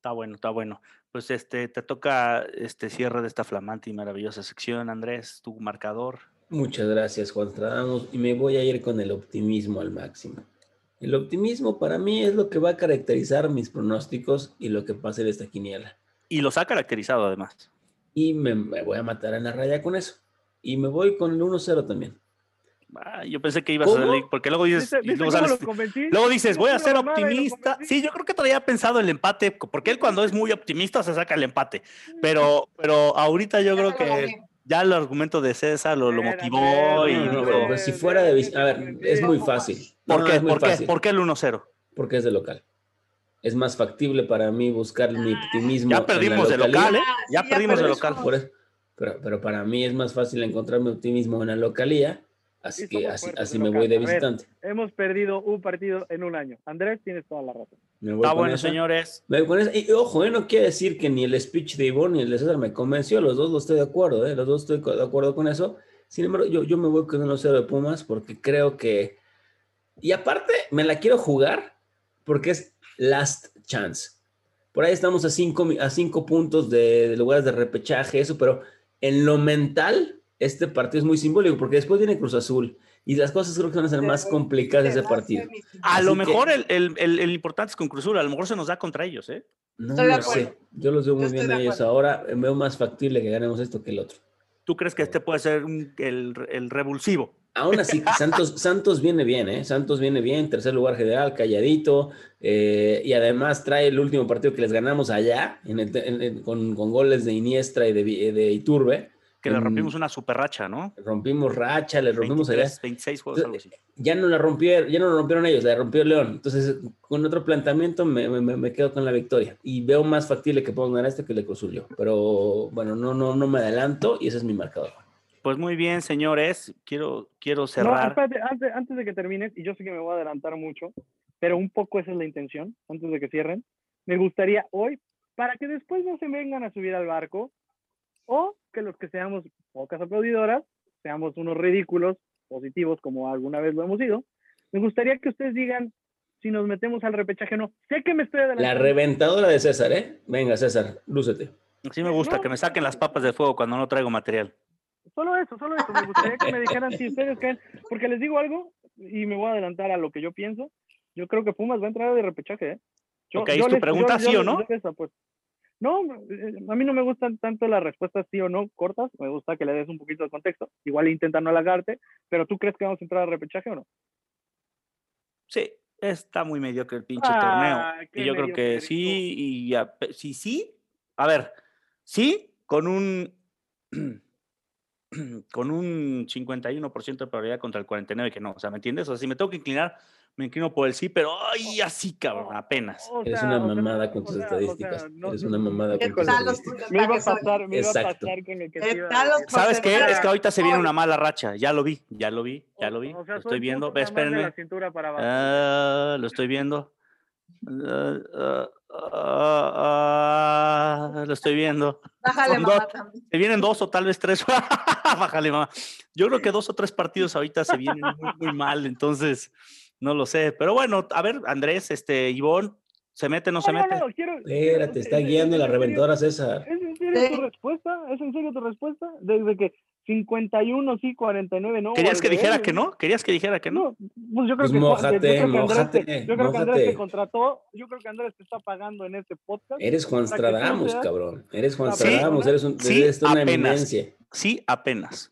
Está bueno, está bueno. Pues este te toca este cierre de esta flamante y maravillosa sección, Andrés, tu marcador. Muchas gracias, Juan Stradamos. Y me voy a ir con el optimismo al máximo. El optimismo para mí es lo que va a caracterizar mis pronósticos y lo que pase de esta quiniela. Y los ha caracterizado además. Y me, voy a matar en la raya con eso. Y me voy con el 1-0 también. Ah, yo pensé que ibas a salir, porque luego dices, luego, dices, voy a ser optimista. Sí, yo creo que todavía pensado el empate, porque él cuando es muy optimista se saca el empate. Pero, pero ahorita yo creo que ya el argumento de César lo, lo motivó y si fuera de a ver, es muy fácil. ¿Por qué? ¿Por, qué? el 1-0? Porque es de local. Es más factible para mí buscar mi optimismo. Ya perdimos de local, ¿eh? Ya, perdimos de local. pero, pero para mí es más fácil encontrar mi optimismo en la localía Así que así, me voy de visitante. hemos perdido un partido en un año. Andrés, tienes toda la razón. Está bueno, señores. Y, ojo, eh, no quiere decir que ni el speech de Ivonne ni el de César me convenció. Los dos lo estoy de acuerdo, ¿eh? Los dos estoy de acuerdo con eso. Sin embargo, yo, yo me voy con un 0 de Pumas porque creo que. Y aparte, me la quiero jugar porque es last chance. Por ahí estamos a cinco, a cinco puntos de, de lugares de repechaje, eso, pero en lo mental este partido es muy simbólico porque después viene Cruz Azul y las cosas creo que van a ser más complicadas de ese partido. A lo mejor el, importante es con Cruz Azul, a lo mejor se nos da contra ellos, ¿eh? No, lo sé, yo los veo muy bien a ellos ahora, veo más factible que ganemos esto que el otro. ¿Tú crees que este puede ser el, revulsivo? Aún así, Santos, Santos viene bien, ¿eh? Santos viene bien, tercer lugar general, calladito, eh, y además trae el último partido que les ganamos allá, con, goles de Iniestra y de, de Iturbe. Que le rompimos una super racha, ¿no? Rompimos racha, le rompimos 23, 26 juegos, algo así. Ya no la rompieron, ya no lo rompieron ellos, la rompió León. Entonces, con otro planteamiento me, me, me, quedo con la victoria. Y veo más factible que puedo ganar este que le yo. Pero bueno, no, no, no me adelanto y ese es mi marcador. Pues muy bien, señores. Quiero, quiero cerrar. No, antes, antes de que termines, y yo sé que me voy a adelantar mucho, pero un poco esa es la intención, antes de que cierren. Me gustaría hoy, para que después no se vengan a subir al barco, o que los que seamos pocas aplaudidoras, seamos unos ridículos positivos como alguna vez lo hemos sido. Me gustaría que ustedes digan si nos metemos al repechaje o no. Sé que me estoy adelantando. La reventadora de César, ¿eh? Venga, César, lúcete. Sí me gusta, que me saquen las papas de fuego cuando no traigo material. Solo eso, solo eso. Me gustaría que me dijeran si ustedes creen, porque les digo algo y me voy a adelantar a lo que yo pienso. Yo creo que Pumas va a entrar de repechaje, ¿eh? Yo, ok, ¿es tu pregunta sí o no? Pues. No, eh, a mí no me gustan tanto las respuestas sí o no cortas, me gusta que le des un poquito de contexto. Igual intenta no halagarte, pero ¿tú crees que vamos a entrar a repechaje o no? Sí, está muy mediocre el pinche torneo. Y yo creo que sí, y ya, sí, sí. A ver, sí, con un con un 51% de probabilidad contra el 49% que no. O sea, ¿me entiendes? O sea, si me tengo que inclinar, me inclino por el sí, pero ¡ay, así, cabrón! Apenas. Eres una mamada con tus estadísticas. Eres una mamada con tus estadísticas. Me iba a pasar, me iba a pasar con el que ¿Sabes qué? Es que ahorita se viene una mala racha. Ya lo vi, ya lo vi, ya lo vi. lo estoy viendo. Ve, espérenme. Ah, lo estoy viendo. Ah, ah, lo estoy viendo. Bájale, mamá, Se vienen dos o tal vez tres. Bájale, mamá. Yo creo que dos o tres partidos ahorita se vienen muy, muy mal, entonces no lo sé. Pero bueno, a ver, Andrés, este, Ivonne, ¿se mete o no, se mete? No, quiero, Espérate, está guiando la reventadora César. ¿Es en serio tu respuesta? ¿Es en serio tu respuesta? Desde que 51 sí, 49 no. ¿Querías que dijera que no? ¿Querías que dijera que no? pues yo creo pues que mójate, yo mójate, yo creo que Andrés te contrató, yo creo que Andrés te está pagando en este podcast. Eres Juan Stradamos, cabrón. Eres Juan Stradamos, eres, un, sí, eres una eminencia. Sí, apenas.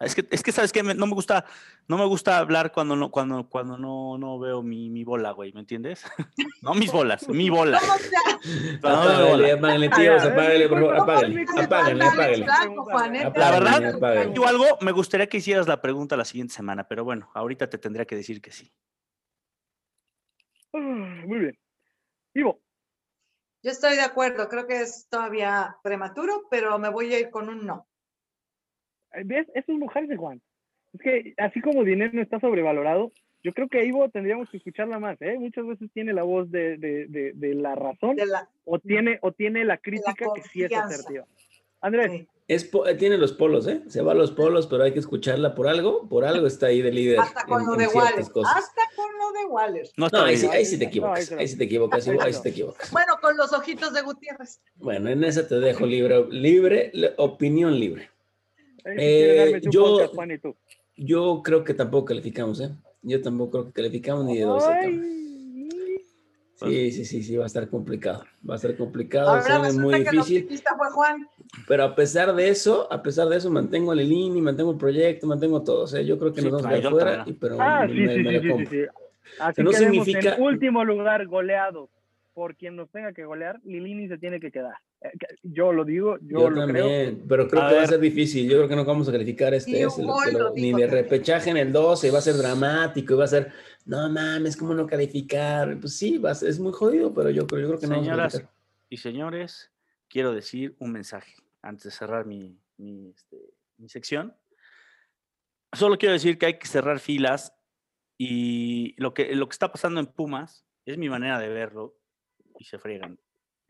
Es que, es que sabes que no me gusta, no me gusta hablar cuando no, cuando, cuando no, no veo mi, mi bola, güey, ¿me entiendes? no mis bolas, mi bola. Apágale, apágale, por favor, apágale, apágale, apágale. La verdad, yo algo, me gustaría que hicieras la pregunta la siguiente semana, pero bueno, ahorita te tendría que decir que sí. Muy bien. Ivo. Yo estoy de acuerdo, creo que es todavía prematuro, pero me voy a ir con un no. ¿Ves? Esas mujeres de Juan. Es que así como Dinero está sobrevalorado, yo creo que Ivo tendríamos que escucharla más, ¿eh? Muchas veces tiene la voz de, de, de, la razón o, tiene, o tiene la crítica que sí es asertiva. Andrés. Es, eh, tiene los polos, ¿eh? Se va a los polos, pero hay que escucharla por algo, por algo está ahí de líder. Hasta con lo de Waller. Hasta con lo de Waller. No, ahí, sí, ahí, sí, te equivocas, ahí sí te equivocas, ahí sí te equivocas. Bueno, con los ojitos de Gutiérrez. Bueno, en esa te dejo libre, libre, opinión libre. Eh, yo, yo creo que tampoco calificamos, ¿eh? Yo tampoco creo que calificamos ni de 12. Sí, sí, sí, sí, va a estar complicado. Va a estar complicado, es muy difícil. Pero a pesar de eso, a pesar de eso, mantengo el y mantengo el proyecto, mantengo todo. O sea, yo creo que nos vamos a ver afuera, pero ah, sí, sí, sí, sí, Así no significa... en último lugar goleado por quien nos tenga que golear, Lilini se tiene que quedar. Eh, yo lo digo, yo, lo también, creo. Pero creo que va a ser difícil. Yo creo que no vamos a calificar este, ni de repechaje en el 12, va a ser dramático y va a ser, no mames, ¿cómo no calificar? Pues sí, va es muy jodido, pero yo, creo que no Señoras vamos a y señores, quiero decir un mensaje antes de cerrar mi, mi, este, mi sección. Solo quiero decir que hay que cerrar filas y lo que, lo que está pasando en Pumas es mi manera de verlo y se friegan.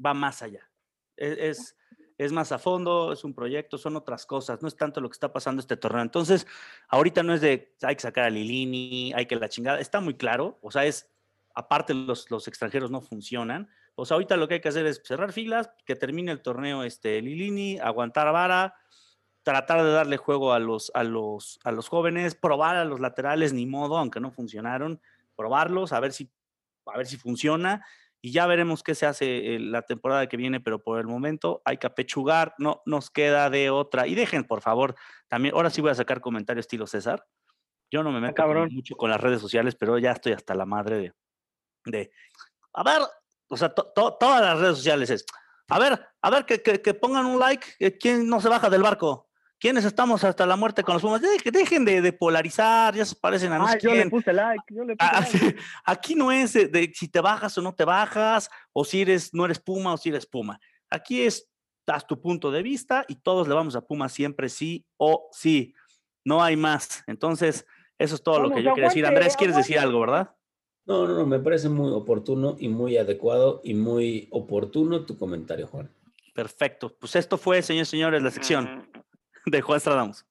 Va más allá. E, es, es, más a fondo, es un proyecto, son otras cosas, no es tanto lo que está pasando este torneo. Entonces, ahorita no es de hay que sacar a Lilini, hay que la chingada, está muy claro, o sea, es aparte los, los extranjeros no funcionan. O sea, ahorita lo que hay que hacer es cerrar filas, que termine el torneo este Lilini, aguantar vara, tratar de darle juego a los, a los, a los jóvenes, probar a los laterales, ni modo, aunque no funcionaron, probarlos, a ver si, a ver si funciona y ya veremos qué se hace eh, la temporada que viene, pero por el momento hay que apechugar, no nos queda de otra. Y dejen, por favor, también, ahora sí voy a sacar comentarios estilo César. Yo no me meto mucho con las redes sociales, pero ya estoy hasta la madre de, de a ver, o sea, todas las redes sociales es, a ver, a ver, que, que, que pongan un like, ¿quién no se baja del barco? ¿Quiénes estamos hasta la muerte con los Pumas? Dejen de, polarizar, ya se parecen a nosotros. yo le puse like, yo le puse ah, like. Aquí no es de, si te bajas o no te bajas, o si eres, no eres Puma o si eres Puma. Aquí es, das tu punto de vista y todos le vamos a Puma siempre sí o sí. No hay más. Entonces, eso es todo lo que yo quería decir. Andrés, ¿quieres decir algo, verdad? No, no, no, me parece muy oportuno y muy adecuado y muy oportuno tu comentario, Juan. Perfecto. Pues esto fue, señores y señores, la sección de Juan Stradamos.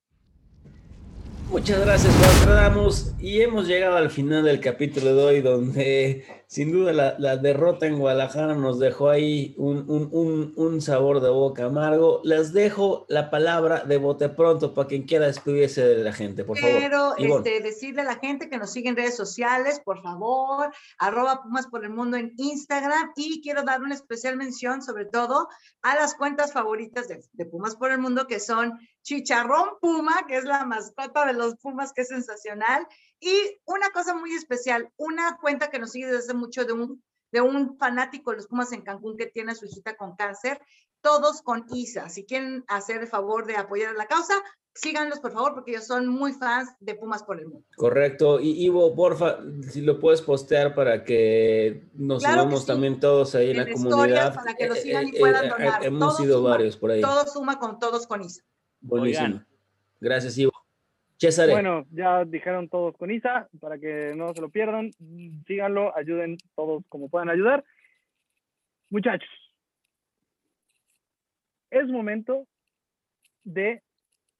Muchas gracias, Juan Stradamos. Y hemos llegado al final del capítulo de hoy, donde sin duda la, derrota en Guadalajara nos dejó ahí un, sabor de boca amargo. Les dejo la palabra de bote pronto para quien quiera despedirse de la gente, por favor. Quiero este, decirle a la gente que nos sigue en redes sociales, por favor, arroba Pumas por el Mundo en Instagram y quiero dar una especial mención sobre todo a las cuentas favoritas de, de Pumas por el Mundo que son Chicharrón Puma, que es la mascota de los Pumas, que es sensacional, y una cosa muy especial, una cuenta que nos sigue desde mucho de un, de un fanático de los Pumas en Cancún que tiene a su hijita con cáncer, todos con ISA. Si quieren hacer el favor de apoyar la causa, síganlos por favor, porque ellos son muy fans de Pumas por el mundo. Correcto. Y Ivo, porfa, si lo puedes postear para que nos sigamos también todos ahí en, la comunidad. Para que lo eh, sigan y eh, puedan eh, donar. hemos sido varios por ahí. Todo suma con todos con ISA. Buenísimo. Gracias, Ivo. Bueno, ya dijeron todos con Isa, para que no se lo pierdan, síganlo, ayuden todos como puedan ayudar. Muchachos, es momento de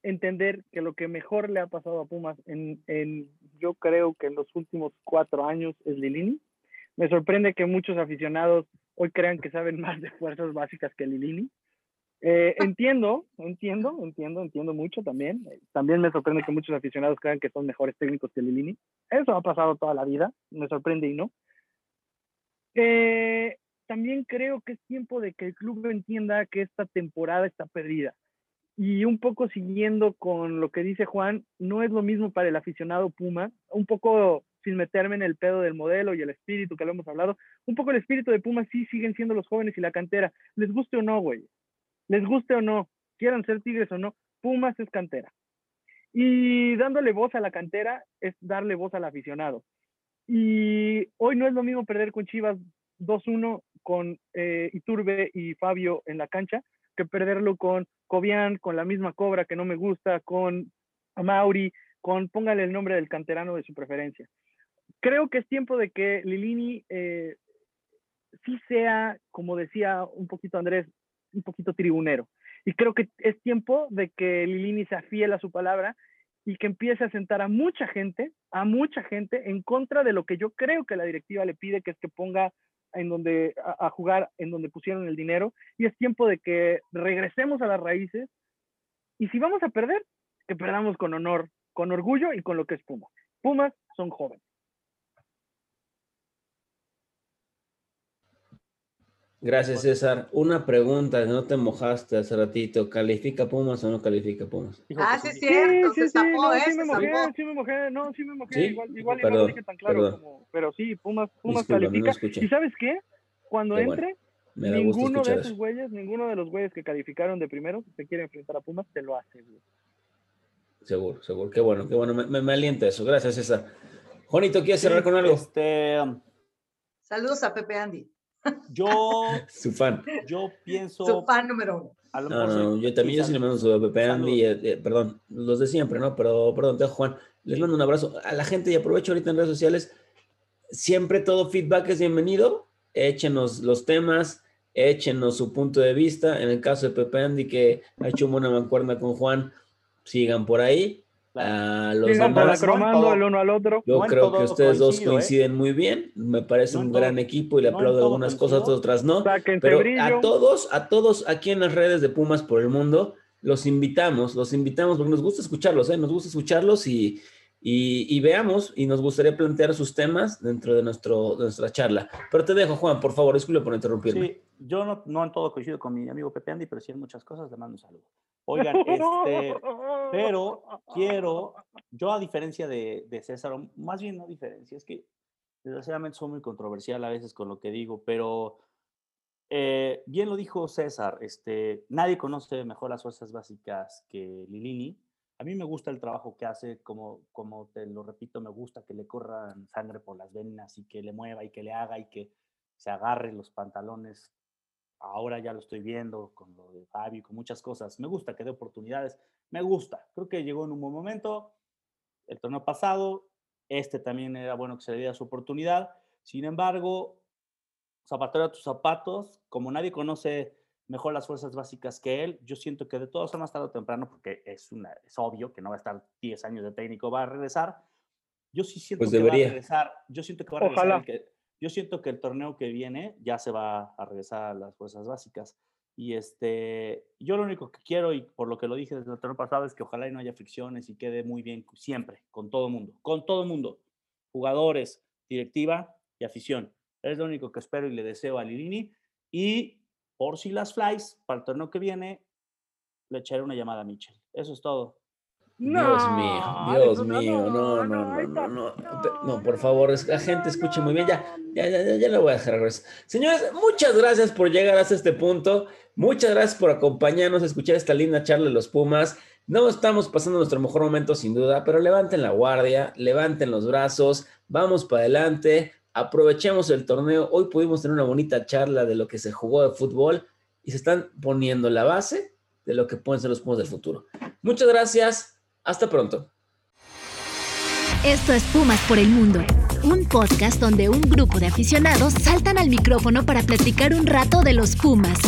entender que lo que mejor le ha pasado a Pumas en, en yo creo que en los últimos cuatro años es Lilini. Me sorprende que muchos aficionados hoy crean que saben más de fuerzas básicas que Lilini. Eh, entiendo, entiendo, entiendo, entiendo mucho también. También me sorprende que muchos aficionados crean que son mejores técnicos que Lilini. Eso ha pasado toda la vida, me sorprende y no. Eh, también creo que es tiempo de que el club entienda que esta temporada está perdida. Y un poco siguiendo con lo que dice Juan, no es lo mismo para el aficionado Puma, un poco sin meterme en el pedo del modelo y el espíritu que lo hemos hablado, un poco el espíritu de Puma sí siguen siendo los jóvenes y la cantera, les guste o no, güey les guste o no, quieran ser Tigres o no, Pumas es cantera. Y dándole voz a la cantera es darle voz al aficionado. Y hoy no es lo mismo perder con Chivas 2-1 con eh, Iturbe y Fabio en la cancha que perderlo con Cobian, con la misma Cobra que no me gusta, con Mauri, con póngale el nombre del canterano de su preferencia. Creo que es tiempo de que Lilini eh, sí sea, como decía un poquito Andrés, un poquito tribunero. Y creo que es tiempo de que Lilini se fiel a su palabra y que empiece a sentar a mucha gente, a mucha gente en contra de lo que yo creo que la directiva le pide, que es que ponga en donde a, jugar en donde pusieron el dinero y es tiempo de que regresemos a las raíces y si vamos a perder, que perdamos con honor, con orgullo y con lo que es Pumas. Pumas son jóvenes. Gracias, César. Una pregunta, no te mojaste hace ratito. ¿Califica Pumas o no califica Pumas? Ah, sí, es cierto. Sí, sí, sí, no, sí me mojé, sí me mojé, no, sí me mojé. Igual, igual no lo dije tan claro como, pero sí, Pumas, Pumas califica. ¿Y sabes qué? Cuando entre, ninguno de esos güeyes, ninguno de los güeyes que calificaron de primero, se quiere enfrentar a Pumas, te lo hace, güey. Seguro, seguro. Qué bueno, qué bueno. Me, me, alienta eso. Gracias, César. Juanito, ¿quieres cerrar con algo? Este, um, Saludos a Pepe Andy. Yo. Su fan. Yo pienso. Su fan número uno. No, no, yo también, yo sí le mando su a Pepe Andy, eh, eh, perdón, los de siempre, ¿no? Pero, perdón, te dejo, Juan. Les mando un abrazo a la gente y aprovecho ahorita en redes sociales. Siempre todo feedback es bienvenido. Échenos los temas, échenos su punto de vista. En el caso de Pepe Andy, que ha hecho una mancuerna con Juan, sigan por ahí. A los demás, el uno al otro. Yo creo que ustedes dos ¿eh? coinciden muy bien. Me parece un gran equipo y le aplaudo algunas cosas, otras no. Pero a todos, a todos aquí en las redes de Pumas por el mundo, los invitamos, los invitamos porque nos gusta escucharlos, ¿eh? nos gusta escucharlos y, y, veamos y nos gustaría plantear sus temas dentro de, nuestro, nuestra charla. Pero te dejo, Juan, por favor, disculpe por interrumpirme. Sí, yo no, no en todo coincido con mi amigo Pepe Andy, pero sí en muchas cosas le mando un saludo. Oigan, este, pero quiero, yo a diferencia de, de César, más bien no diferencia, es que desgraciadamente soy muy controversial a veces con lo que digo, pero eh, bien lo dijo César, este, nadie conoce mejor las fuerzas básicas que Lilini a mí me gusta el trabajo que hace, como, te lo repito, me gusta que le corran sangre por las venas y que le mueva y que le haga y que se agarre los pantalones. Ahora ya lo estoy viendo con lo de Fabio y con muchas cosas. Me gusta que dé oportunidades. Me gusta. Creo que llegó en un buen momento. El torneo pasado, este también era bueno que se le diera su oportunidad. Sin embargo, zapatero a tus zapatos, como nadie conoce mejor las fuerzas básicas que él. Yo siento que de todas formas, tarde o temprano, porque es, una, es obvio que no va a estar 10 años de técnico, va a regresar. Yo sí siento pues que va a regresar. Yo siento que va a regresar. Que, yo siento que el torneo que viene ya se va a regresar a las fuerzas básicas. Y este, yo lo único que quiero, y por lo que lo dije desde el torneo pasado, es que ojalá y no haya fricciones y quede muy bien siempre, con todo el mundo, con todo el mundo, jugadores, directiva y afición. Es lo único que espero y le deseo a Lirini. Y por si las flies, para el torneo que viene, le echaré una llamada a Mitchell. Eso es todo. Dios mío, Dios mío, no, no, no, no, no, por favor, la gente escuche muy bien, ya, ya, ya, ya le voy a dejar regresar. Señores, muchas gracias por llegar hasta este punto, muchas gracias por acompañarnos a escuchar esta linda charla de los Pumas. No estamos pasando nuestro mejor momento sin duda, pero levanten la guardia, levanten los brazos, vamos para adelante, aprovechemos el torneo. Hoy pudimos tener una bonita charla de lo que se jugó de fútbol y se están poniendo la base de lo que pueden ser los Pumas del futuro. Muchas gracias. Hasta pronto. Esto es Pumas por el Mundo, un podcast donde un grupo de aficionados saltan al micrófono para platicar un rato de los Pumas